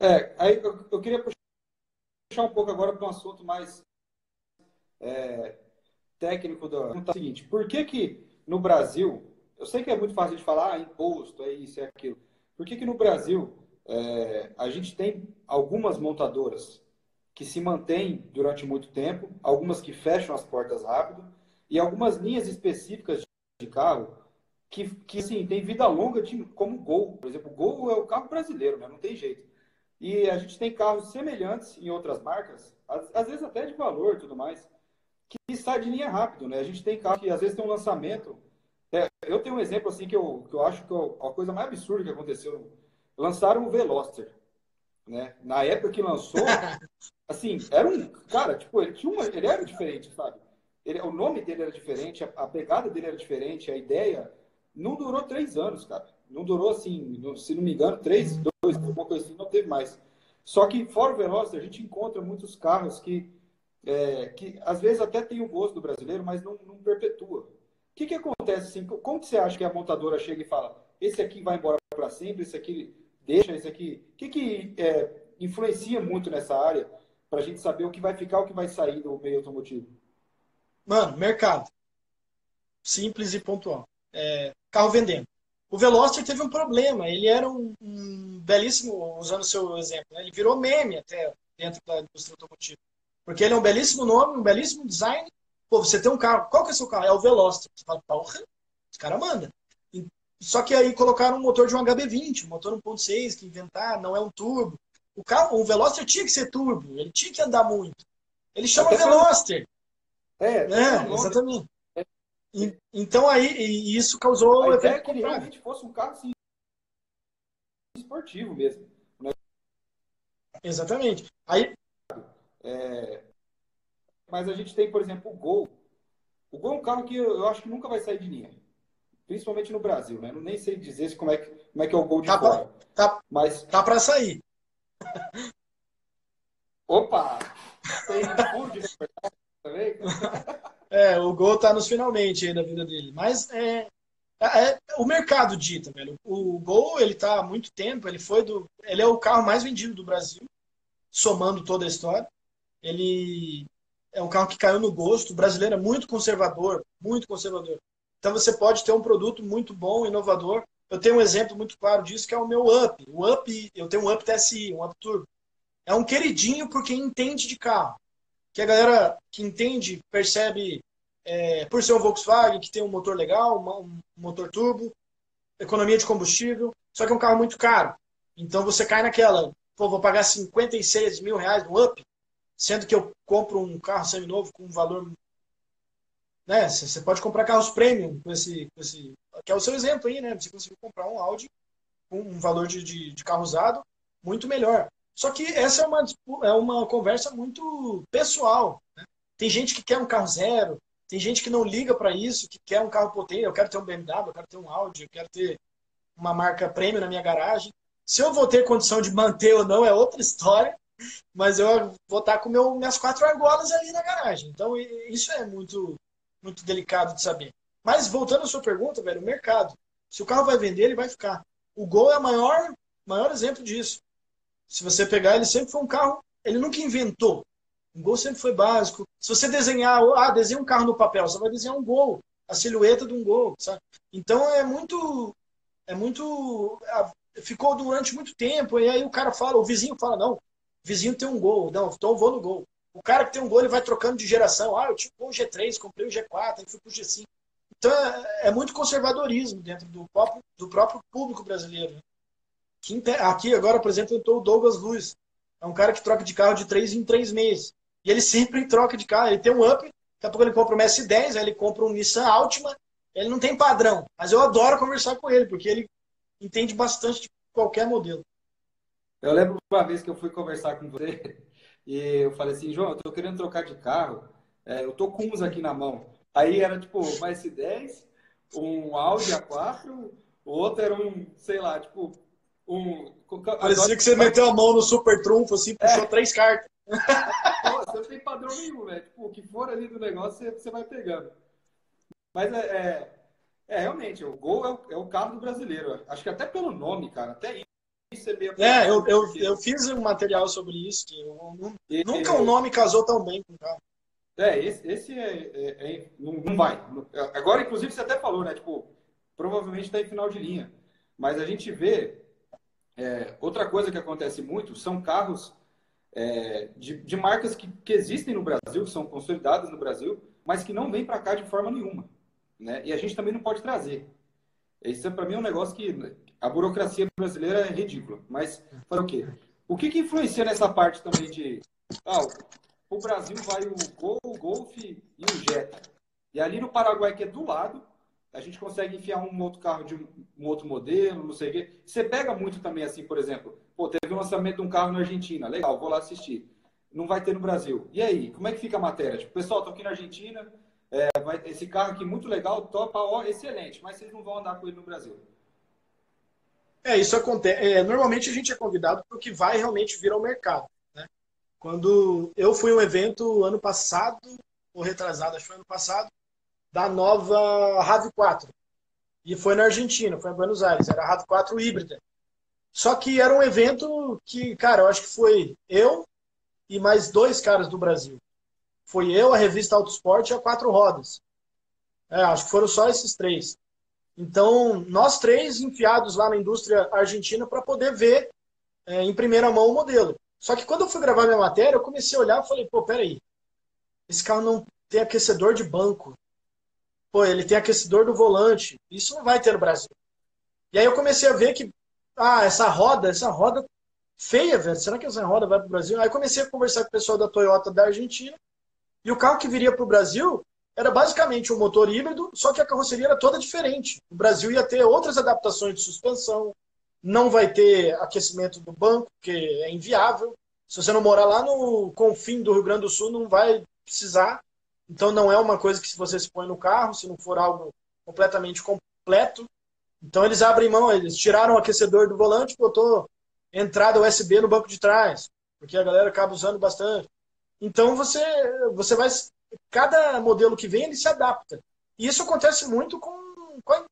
Speaker 1: É, aí eu, eu queria puxar um pouco agora para um assunto mais é, técnico do é o seguinte: por que que no Brasil, eu sei que é muito fácil de falar, ah, imposto, é isso, é aquilo. Por que que no Brasil é, a gente tem algumas montadoras que se mantêm durante muito tempo, algumas que fecham as portas rápido e algumas linhas específicas de carro que, que assim, tem vida longa de, como Gol. Por exemplo, o Gol é o carro brasileiro, né? não tem jeito. E a gente tem carros semelhantes em outras marcas, às, às vezes até de valor e tudo mais, que sai de linha rápido, né? A gente tem carro que às vezes tem um lançamento. É, eu tenho um exemplo assim que eu, que eu acho que é a coisa mais absurda que aconteceu. Lançaram o Veloster, né? Na época que lançou, assim, era um cara, tipo, ele tinha uma, ele era diferente, sabe? Ele, o nome dele era diferente, a, a pegada dele era diferente, a ideia não durou três anos, cara. Não durou assim, se não me engano, três, dois, alguma coisa assim, não teve mais. Só que fora o Veloster, a gente encontra muitos carros que, é, que às vezes até tem o gosto do brasileiro, mas não, não perpetua. O que, que acontece assim? Como que você acha que a montadora chega e fala, esse aqui vai embora para sempre, esse aqui deixa, esse aqui. O que, que é, influencia muito nessa área para a gente saber o que vai ficar, o que vai sair do meio automotivo?
Speaker 2: Mano, mercado. Simples e pontual. É, carro vendendo. O Veloster teve um problema. Ele era um, um belíssimo, usando o seu exemplo, né? ele virou meme até dentro da indústria automotiva. Porque ele é um belíssimo nome, um belíssimo design. Pô, você tem um carro. Qual que é o seu carro? É o Veloster. Você fala, porra, os caras mandam. Só que aí colocaram um motor de um HB20, um motor 1.6 que inventaram, não é um turbo. O carro, o Veloster tinha que ser turbo, ele tinha que andar muito. Ele chama Até Veloster.
Speaker 1: É,
Speaker 2: é exatamente. E, então aí e isso causou
Speaker 1: a ideia é que ele realmente fosse um carro assim, esportivo mesmo. Né?
Speaker 2: Exatamente. Aí
Speaker 1: é... mas a gente tem, por exemplo, o Gol. O Gol é um carro que eu, eu acho que nunca vai sair de linha principalmente no Brasil, né? Não nem sei dizer como é que, como é, que é o gol de
Speaker 2: tá
Speaker 1: fora.
Speaker 2: Pra, tá, mas tá para sair.
Speaker 1: Opa! Tem fundo de também?
Speaker 2: É, o gol tá nos finalmente aí da vida dele. Mas é, é, é, o mercado dita, velho. O Gol, ele tá há muito tempo, ele foi do. Ele é o carro mais vendido do Brasil, somando toda a história. Ele é um carro que caiu no gosto. O brasileiro é muito conservador, muito conservador. Então você pode ter um produto muito bom, inovador. Eu tenho um exemplo muito claro disso, que é o meu Up. O Up, eu tenho um Up TSI, um Up Turbo. É um queridinho por quem entende de carro. Que a galera que entende percebe, é, por ser um Volkswagen, que tem um motor legal, um motor turbo, economia de combustível, só que é um carro muito caro. Então você cai naquela, pô, vou pagar 56 mil reais no Up, sendo que eu compro um carro seminovo com um valor né? Você pode comprar carros premium com esse, com esse. Que é o seu exemplo aí, né? Você conseguiu comprar um Audi com um valor de, de, de carro usado muito melhor. Só que essa é uma, é uma conversa muito pessoal. Né? Tem gente que quer um carro zero, tem gente que não liga para isso, que quer um carro potente. Eu quero ter um BMW, eu quero ter um Audi, eu quero ter uma marca premium na minha garagem. Se eu vou ter condição de manter ou não é outra história, mas eu vou estar com meu, minhas quatro argolas ali na garagem. Então isso é muito muito delicado de saber. Mas voltando à sua pergunta, velho, o mercado. Se o carro vai vender, ele vai ficar. O Gol é o maior, maior exemplo disso. Se você pegar, ele sempre foi um carro, ele nunca inventou. O Gol sempre foi básico. Se você desenhar, ah, desenha um carro no papel, você vai desenhar um Gol, a silhueta de um Gol, sabe? Então é muito é muito ficou durante muito tempo e aí o cara fala, o vizinho fala não, vizinho tem um Gol, não, então eu vou no Gol. O cara que tem um gol, ele vai trocando de geração. Ah, eu tinha um G3, comprei o G4, aí fui pro G5. Então é, é muito conservadorismo dentro do próprio, do próprio público brasileiro. Né? Aqui agora, por exemplo, entrou o Douglas Luiz. É um cara que troca de carro de três em três meses. E ele sempre troca de carro. Ele tem um up, daqui a pouco ele compra um S10, aí ele compra um Nissan Altima. Ele não tem padrão. Mas eu adoro conversar com ele, porque ele entende bastante de qualquer modelo.
Speaker 1: Eu lembro uma vez que eu fui conversar com você e eu falei assim, João, eu tô querendo trocar de carro, é, eu tô com uns aqui na mão. Aí era tipo uma S10, um Audi A4, o outro era um, sei lá, tipo, um.
Speaker 2: Parecia que você meteu a mão no super trunfo, assim, puxou é. três cartas.
Speaker 1: Nossa, não tem padrão nenhum, né? Tipo, o que for ali do negócio, você, você vai pegando. Mas é, é, é, realmente, o Gol é o, é o carro do brasileiro. Acho que até pelo nome, cara, até
Speaker 2: é, eu, eu, eu fiz um material sobre isso, que eu, nunca o um nome casou tão bem com o carro.
Speaker 1: É, esse, esse é, é, é, não, vai. Agora, inclusive, você até falou, né? Tipo, provavelmente está em final de linha. Mas a gente vê. É, outra coisa que acontece muito são carros é, de, de, marcas que, que existem no Brasil, que são consolidadas no Brasil, mas que não vêm para cá de forma nenhuma. Né? E a gente também não pode trazer. Isso, para mim, é um negócio que a burocracia brasileira é ridícula. Mas, para o quê? O que, que influencia nessa parte também de... Ah, o Brasil vai o Gol, o Golf e o Jetta. E ali no Paraguai, que é do lado, a gente consegue enfiar um outro carro de um outro modelo, não sei o quê. Você pega muito também, assim, por exemplo, pô, teve um lançamento de um carro na Argentina, legal, vou lá assistir. Não vai ter no Brasil. E aí, como é que fica a matéria? Tipo, pessoal, tô aqui na Argentina, é, vai, esse carro aqui muito legal, topa, ó, excelente, mas vocês não vão andar com ele no Brasil.
Speaker 2: É, isso acontece. É, normalmente a gente é convidado para o que vai realmente vir ao mercado. Né? Quando eu fui um evento ano passado, ou retrasado, acho que foi ano passado, da nova RAV4. E foi na Argentina, foi em Buenos Aires, era a RAV4 híbrida. Só que era um evento que, cara, eu acho que foi eu e mais dois caras do Brasil. Foi eu, a revista Autosport e a Quatro Rodas. É, acho que foram só esses três. Então, nós três enfiados lá na indústria argentina para poder ver é, em primeira mão o modelo. Só que quando eu fui gravar minha matéria, eu comecei a olhar e falei, pô, peraí, esse carro não tem aquecedor de banco, Pô, ele tem aquecedor do volante. Isso não vai ter no Brasil. E aí eu comecei a ver que, ah, essa roda, essa roda feia, velho. Será que essa roda vai para o Brasil? Aí comecei a conversar com o pessoal da Toyota da Argentina. E o carro que viria para o Brasil era basicamente um motor híbrido, só que a carroceria era toda diferente. O Brasil ia ter outras adaptações de suspensão, não vai ter aquecimento do banco, que é inviável. Se você não morar lá no confim do Rio Grande do Sul, não vai precisar. Então não é uma coisa que você se põe no carro, se não for algo completamente completo. Então eles abrem mão, eles tiraram o aquecedor do volante e botou entrada USB no banco de trás, porque a galera acaba usando bastante. Então você você vai cada modelo que vem ele se adapta. E isso acontece muito com, com,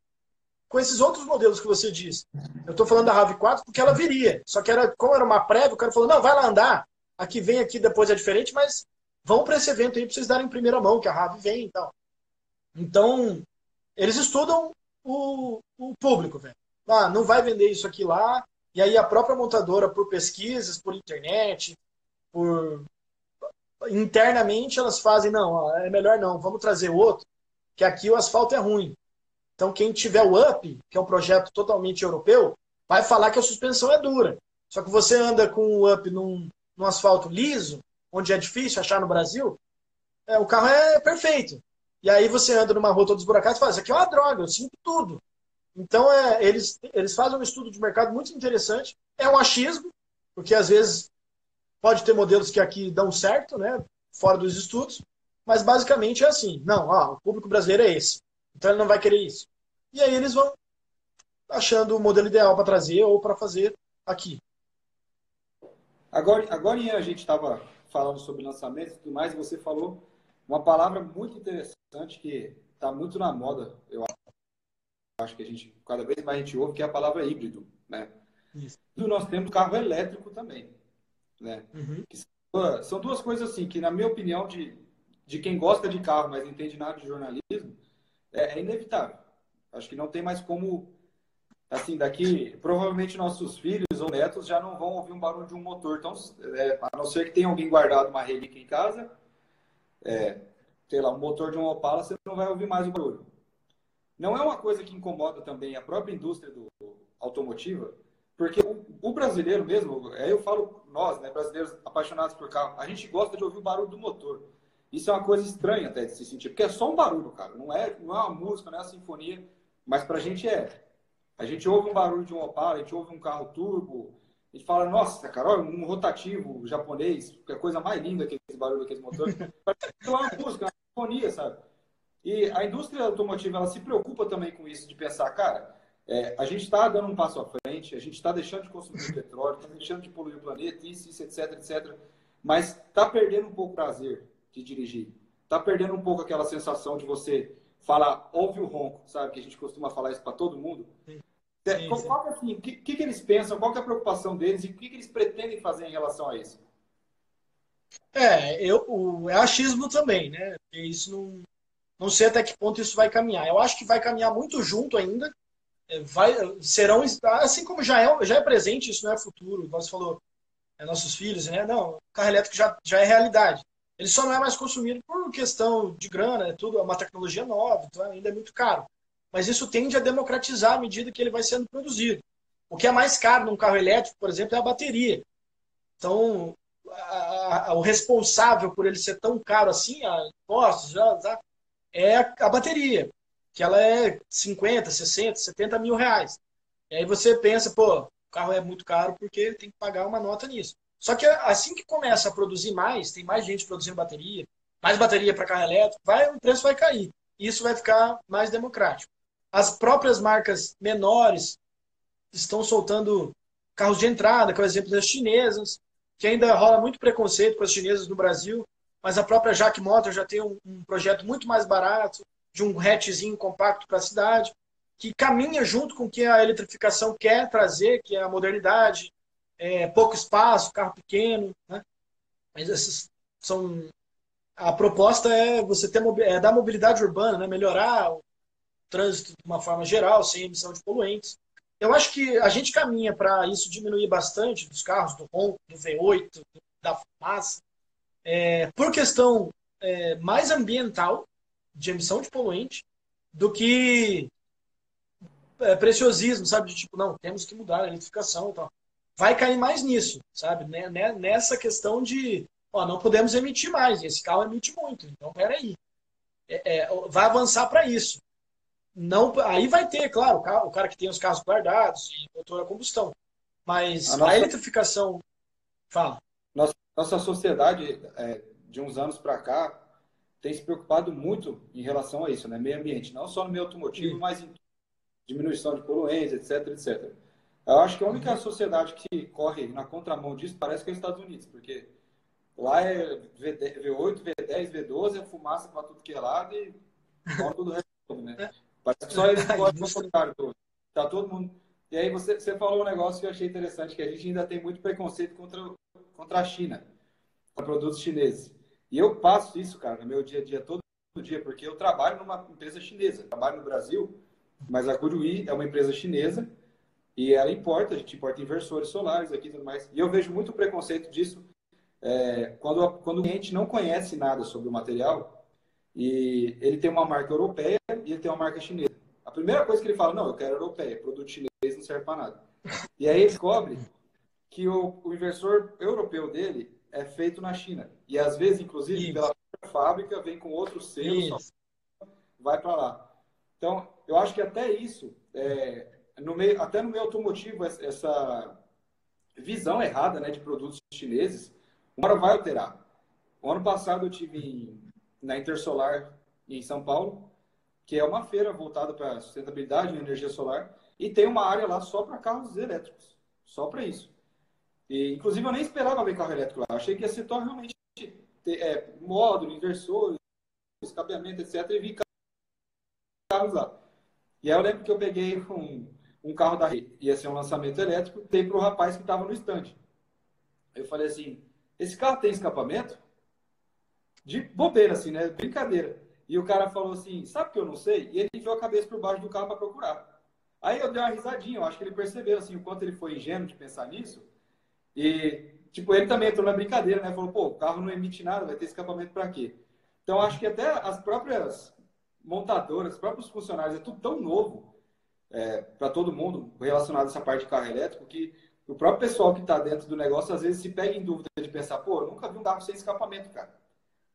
Speaker 2: com esses outros modelos que você disse. Eu estou falando da RAV4 porque ela viria. Só que era, como era uma prévia, o cara falou, não, vai lá andar. Aqui vem, aqui depois é diferente, mas vão para esse evento aí para vocês darem em primeira mão, que a RAV vem e tal. Então, eles estudam o, o público, velho. Ah, não vai vender isso aqui lá. E aí a própria montadora, por pesquisas, por internet, por internamente elas fazem, não, é melhor não, vamos trazer outro, que aqui o asfalto é ruim. Então quem tiver o UP, que é um projeto totalmente europeu, vai falar que a suspensão é dura. Só que você anda com o UP num, num asfalto liso, onde é difícil achar no Brasil, é, o carro é perfeito. E aí você anda numa rua toda esburacada e fala, isso aqui é uma droga, eu sinto tudo. Então, é, eles, eles fazem um estudo de mercado muito interessante. É um achismo, porque às vezes pode ter modelos que aqui dão certo, né, fora dos estudos, mas basicamente é assim, não, ó, o público brasileiro é esse, então ele não vai querer isso. E aí eles vão achando o modelo ideal para trazer ou para fazer aqui.
Speaker 1: Agora, agora a gente estava falando sobre lançamentos e tudo mais, e você falou uma palavra muito interessante que está muito na moda, eu acho que a gente, cada vez mais a gente ouve, que é a palavra híbrido, né? Isso. E nós temos carro elétrico também, né? Uhum. São, duas coisas assim, que na minha opinião, de, de quem gosta de carro, mas não entende nada de jornalismo, é, é inevitável. Acho que não tem mais como assim, daqui, provavelmente nossos filhos ou netos já não vão ouvir um barulho de um motor. Então, é, a não ser que tenha alguém guardado uma relíquia em casa, é, sei lá, um motor de um Opala, você não vai ouvir mais o barulho. Não é uma coisa que incomoda também a própria indústria do, automotiva, porque o, o, brasileiro mesmo, aí eu falo nós, né, brasileiros apaixonados por carro, a gente gosta de ouvir o barulho do motor. Isso é uma coisa estranha até de se sentir, porque é só um barulho, cara. Não é, não é uma música, não é uma sinfonia, mas pra gente é. A gente ouve um barulho de um Opala, a gente ouve um carro turbo, a gente fala, nossa, cara, olha, um rotativo japonês, que é a coisa mais linda que esse barulho daqueles motores. é uma música, uma sinfonia, sabe? E a indústria automotiva, ela se preocupa também com isso, de pensar, cara, é, a gente está dando um passo à frente, a gente está deixando de consumir petróleo, está deixando de poluir o planeta, isso, isso, etc, etc. Mas está perdendo um pouco o prazer de dirigir. Está perdendo um pouco aquela sensação de você falar, ouve o ronco, sabe? Que a gente costuma falar isso para todo mundo. Sim. É, sim. Qual, assim, o que, que, eles pensam, qual é a preocupação deles e o que, que eles pretendem fazer em relação a isso?
Speaker 2: É, eu, o, é achismo também, né? Isso não, não sei até que ponto isso vai caminhar. Eu acho que vai caminhar muito junto ainda. É, vai, serão, assim como já é, já é presente, isso não é futuro. Você falou, é nossos filhos, né? Não, carro elétrico já, já é realidade. Ele só não é mais consumido por questão de grana, é tudo, é uma tecnologia nova, então ainda é muito caro. mas isso tende a democratizar à medida que ele vai sendo produzido. O que é mais caro num carro elétrico, por exemplo, é a bateria. Então, a, a, o responsável por ele ser tão caro assim, a impostos, já, já, é a, a bateria, que ela é 50, 60, 70 mil reais. E aí você pensa, pô, o carro é muito caro porque tem que pagar uma nota nisso. Só que assim que começa a produzir mais, tem mais gente produzindo bateria, mais bateria para carro elétrico, vai, o preço vai cair. Isso vai ficar mais democrático. As próprias marcas menores estão soltando carros de entrada, que é o exemplo das chinesas, que ainda rola muito preconceito com as chinesas no Brasil, mas a própria Jack Motor já tem um, um projeto muito mais barato, de um hatchzinho compacto para a cidade, que caminha junto com o que a eletrificação quer trazer, que é a modernidade, é, pouco espaço, carro pequeno, né? Mas essas são a proposta é você ter é mobilidade urbana, né? melhorar o trânsito de uma forma geral, sem emissão de poluentes. Eu acho que a gente caminha para isso diminuir bastante dos carros, do ronco, do V8, da fumaça, é, por questão é, mais ambiental, de emissão de poluente, do que é, preciosismo, sabe? De tipo, não, temos que mudar a eletrificação e tal. Vai cair mais nisso, sabe? Né, né, nessa questão de, ó, não podemos emitir mais, esse carro emite muito, então peraí. É, é, vai avançar para isso. Não, aí vai ter, claro, o cara, o cara, que tem os carros guardados e motor a combustão. Mas a, nossa, a eletrificação. Fala.
Speaker 1: Nossa, nossa sociedade, é, de uns anos para cá, tem se preocupado muito em relação a isso, né? Meio ambiente. Não só no meio automotivo, mas em diminuição de poluentes, etc, etc. Eu acho que a única uhum. sociedade que corre na contramão disso parece que é os Estados Unidos, porque lá é V8, V10, V12, é fumaça para tudo que é lado e tudo o resto, né? É. Parece que só eles podem contrário. Tá todo mundo. E aí você, você falou um negócio que eu achei interessante, que a gente ainda tem muito preconceito contra, contra a China, com produtos chineses. E eu passo isso, cara, no meu dia a dia, todo dia, porque eu trabalho numa empresa chinesa. trabalho no Brasil, mas a Curuí é uma empresa chinesa e ela importa, a gente importa inversores solares aqui e tudo mais. E eu vejo muito preconceito disso é, quando, quando o cliente não conhece nada sobre o material e ele tem uma marca europeia e ele tem uma marca chinesa. A primeira coisa que ele fala, não, eu quero europeia, produto chinês não serve para nada. E aí ele descobre que o, o inversor europeu dele é feito na China. E às vezes, inclusive, Isso. pela fábrica, vem com outro selo, vai para lá. Então, eu acho que até isso, é, no meio, até no meio automotivo, essa visão errada né, de produtos chineses, uma hora vai alterar. O ano passado eu tive em na Intersolar em São Paulo, que é uma feira voltada para sustentabilidade e energia solar, e tem uma área lá só para carros elétricos, só para isso. E, inclusive, eu nem esperava ver carro elétrico lá, eu achei que ia ser realmente ter, é, módulo, inversor, escapeamento, etc., e vi carros lá. E aí eu lembro que eu peguei um, um carro da rede, ia ser um lançamento elétrico, dei para o rapaz que estava no stand. Eu falei assim, esse carro tem escapamento? de bobeira, assim, né? Brincadeira. E o cara falou assim, sabe que eu não sei? E ele enfiou a cabeça por baixo do carro para procurar. Aí eu dei uma risadinha, eu acho que ele percebeu, assim, o quanto ele foi ingênuo de pensar nisso. E, tipo, ele também entrou na brincadeira, né? Falou, pô, o carro não emite nada, vai ter escapamento para quê? Então, acho que até as próprias montadoras, os próprios funcionários, é tudo tão novo é, para todo mundo relacionado a essa parte de carro elétrico que o próprio pessoal que está dentro do negócio às vezes se pega em dúvida de pensar, pô, eu nunca vi um carro sem escapamento, cara.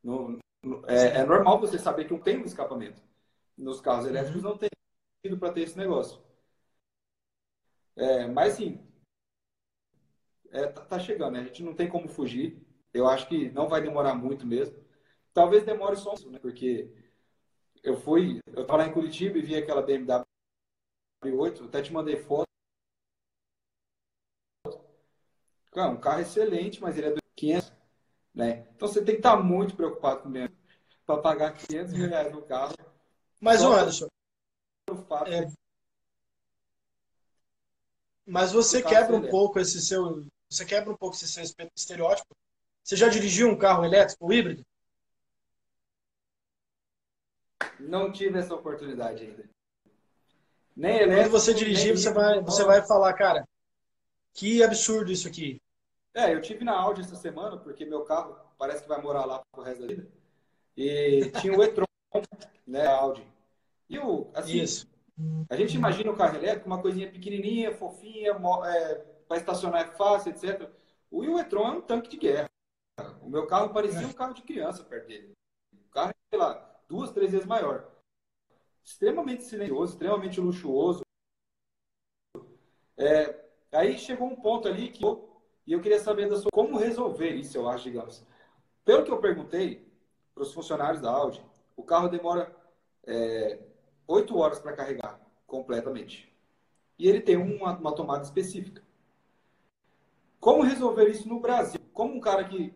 Speaker 1: No, no, é, é, normal você saber que não tem um escapamento. Nos carros elétricos não tem para ter esse negócio. É, mas sim, é, tá, tá, chegando, né? a gente não tem como fugir. Eu acho que não vai demorar muito mesmo. Talvez demore só isso, né? Porque eu fui, eu estava lá em Curitiba e vi aquela BMW 8, até te mandei foto. Cara, um carro excelente, mas ele é do 500. Né? Então você tem que estar muito preocupado com o para pagar 500 mil reais no carro.
Speaker 2: Mas, o Anderson. É... Mas você quebra um pouco esse seu. Você quebra um pouco esse seu estereótipo. Você já dirigiu um carro elétrico ou híbrido?
Speaker 1: Não tive essa oportunidade ainda.
Speaker 2: Nem elétrico. Quando você dirigir, você vai, você vai falar, cara, que absurdo isso aqui.
Speaker 1: É, eu tive na Audi essa semana, porque meu carro parece que vai morar lá pro resto da vida. E tinha o e-tron, né, a Audi. E o, assim, Isso. A gente imagina o carro elétrico uma coisinha pequenininha, fofinha, é, para estacionar é fácil, etc. O e-tron é um tanque de guerra. O meu carro parecia um carro de criança perto dele. O carro, sei lá, duas, três vezes maior. Extremamente silencioso, extremamente luxuoso. É, aí chegou um ponto ali que eu, e eu queria saber da sua, como resolver isso, eu acho, digamos. Pelo que eu perguntei para os funcionários da Audi, o carro demora é, 8 horas para carregar completamente. E ele tem uma, uma tomada específica. Como resolver isso no Brasil? Como um cara que,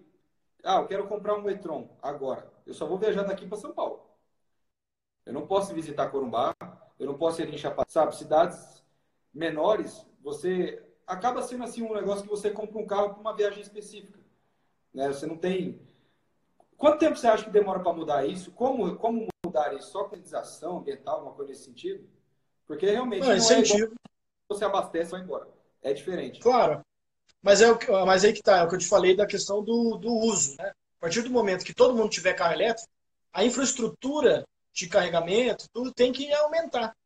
Speaker 1: ah, eu quero comprar um e-tron agora. Eu só vou viajar daqui para São Paulo. Eu não posso visitar Corumbá, eu não posso ir em Chapada, sabe? Cidades menores, você acaba sendo assim um negócio que você compra um carro para uma viagem específica. Né? Você não tem. Quanto tempo você acha que demora para mudar isso? Como, como mudar isso? Só conscientização ambiental, uma coisa nesse sentido? Porque realmente não, não é igual você abastece e vai embora. É diferente.
Speaker 2: Claro. Mas, é o que, mas aí que tá, é o que eu te falei da questão do, do uso. Né? A partir do momento que todo mundo tiver carro elétrico, a infraestrutura de carregamento, tudo tem que aumentar.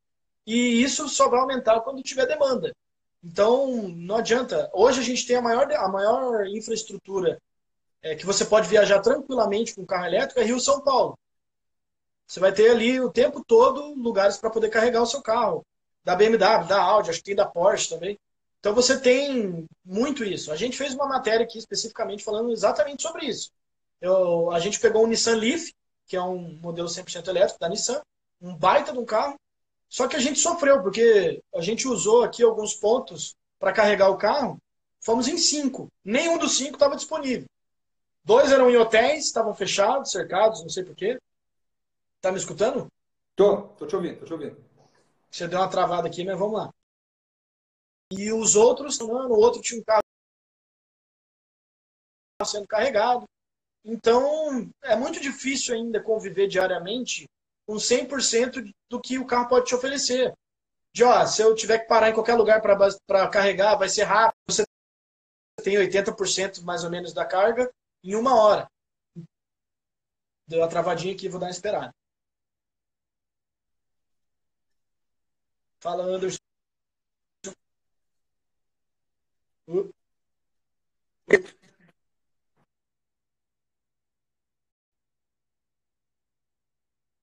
Speaker 2: E isso só vai aumentar quando tiver demanda. Então, não adianta. Hoje a gente tem a maior, a maior infraestrutura é, que você pode viajar tranquilamente com carro elétrico é Rio-São Paulo. Você vai ter ali o tempo todo lugares para poder carregar o seu carro. Da BMW, da Audi, acho que tem da Porsche também. Então você tem muito isso. A gente fez uma matéria aqui especificamente falando exatamente sobre isso. Eu, a gente pegou um Nissan Leaf, que é um modelo 100% elétrico da Nissan, um baita de um carro, só que a gente sofreu, porque a gente usou aqui alguns pontos para carregar o carro, fomos em cinco. Nenhum dos cinco estava disponível. Dois eram em hotéis, estavam fechados, cercados, não sei porquê. Tá me escutando?
Speaker 1: Tô, tô te ouvindo, tô te ouvindo.
Speaker 2: Você deu uma travada aqui, mas vamos lá. E os outros, o outro tinha um carro sendo carregado. Então, é muito difícil ainda conviver diariamente com 100% do que o carro pode te oferecer. De, ó, se eu tiver que parar em qualquer lugar para carregar, vai ser rápido. Você tem 80% mais ou menos da carga em uma hora. Deu uma travadinha aqui, vou dar uma esperada. Fala, Anderson.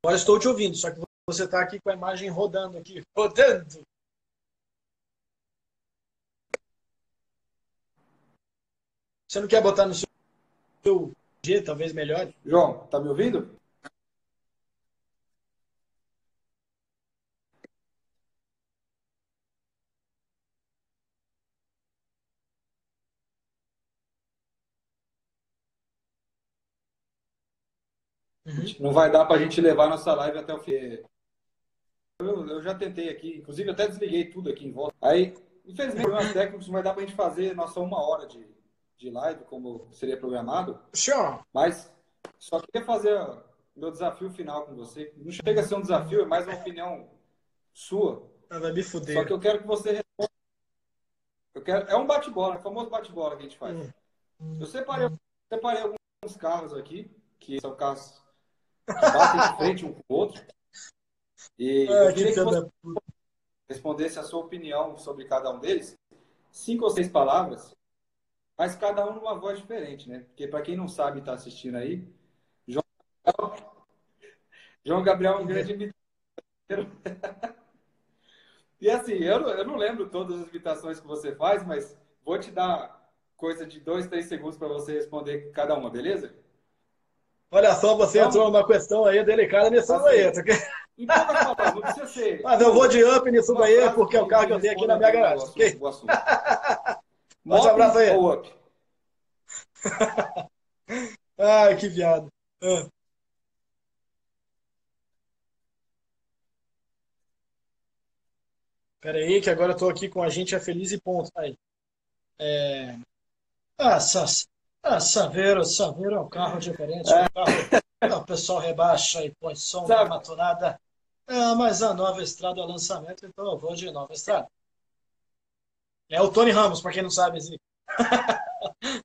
Speaker 2: Agora estou te ouvindo, só que você está aqui com a imagem rodando aqui. Rodando! Você não quer botar no seu G, talvez melhore?
Speaker 1: João, tá me ouvindo? Uhum. Não vai dar para a gente levar nossa live até o fim. Eu, eu, já tentei aqui, inclusive até desliguei tudo aqui em volta. Aí, infelizmente, problemas técnicos não vai dar para a gente fazer nossa uma hora de, de live, como seria programado.
Speaker 2: Sure.
Speaker 1: Mas só queria fazer meu desafio final com você. Não chega a ser um desafio, é mais uma opinião sua.
Speaker 2: Ah, vai me fuder.
Speaker 1: Só que eu quero que você responda. Eu quero... É um bate-bola, é o famoso bate-bola que a gente faz. Hum. Eu separei, separei alguns carros aqui, que são carros batem de frente um com o outro. E ah, eu queria que, que você respondesse a sua opinião sobre cada um deles, cinco ou seis palavras, mas cada um numa voz diferente, né? Porque para quem não sabe e está assistindo aí, João Gabriel, João Gabriel é um grande imitador. e assim, eu não, eu não lembro todas as imitações que você faz, mas vou te dar coisa de dois, três segundos para você responder cada uma, beleza?
Speaker 2: Olha só, você então, entrou numa questão aí delicada nisso assim, aí.
Speaker 1: Então, falar, não precisa ser.
Speaker 2: Mas eu vou de up nisso aí, porque é o carro que eu tenho aqui na minha garagem. Okay? Um abraço aí. Ou up? Ai, que viado. Ah. Pera aí, que agora eu tô aqui com a gente é feliz e ponto. Aí. É... Ah, Sassi. Ah, Saveiro, Saveiro é um carro diferente. É. Um carro, o pessoal rebaixa e põe som na maturada. É, mas a nova estrada é lançamento, então eu vou de nova estrada. É o Tony Ramos, para quem não sabe. Assim.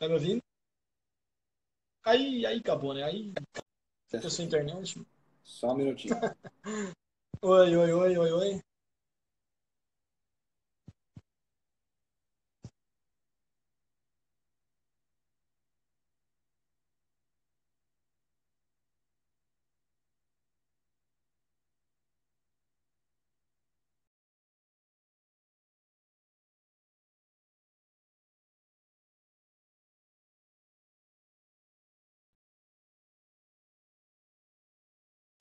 Speaker 2: tá me ouvindo? Aí, aí acabou, né? Aí a sua internet.
Speaker 1: Só um minutinho.
Speaker 2: oi, oi, oi, oi, oi.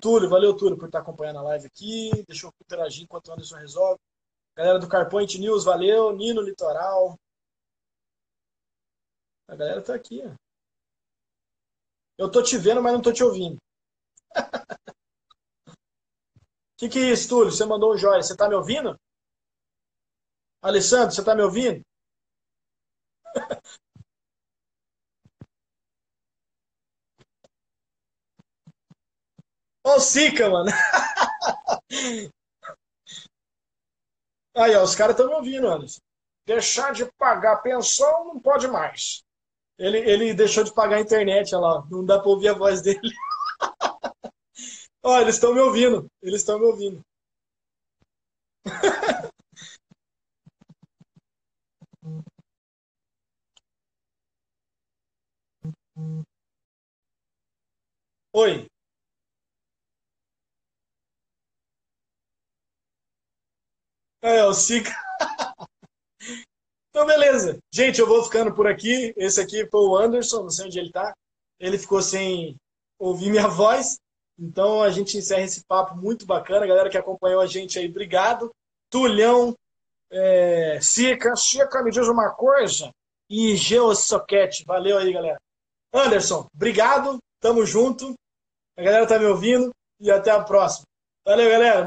Speaker 2: Túlio, valeu, Túlio, por estar acompanhando a live aqui. Deixa eu interagir enquanto o Anderson resolve. Galera do Carpoint News, valeu. Nino Litoral. A galera tá aqui. Ó. Eu tô te vendo, mas não tô te ouvindo. O que, que é isso, Túlio? Você mandou um joia. Você tá me ouvindo? Alessandro, você tá me ouvindo? Ô, Sica, mano. Aí, ó, os caras estão me ouvindo, Anderson. Deixar de pagar pensão não pode mais. Ele, ele deixou de pagar a internet, olha lá. Não dá pra ouvir a voz dele. ó, eles estão me ouvindo. Eles estão me ouvindo. Oi. É, o Sica. Então, beleza. Gente, eu vou ficando por aqui. Esse aqui foi o Anderson, não sei onde ele tá. Ele ficou sem ouvir minha voz. Então, a gente encerra esse papo muito bacana. Galera que acompanhou a gente aí, obrigado. Tulhão, é, Sica. Sica, me diz uma coisa. E Geossocket. Valeu aí, galera. Anderson, obrigado. Tamo junto. A galera tá me ouvindo. E até a próxima. Valeu, galera.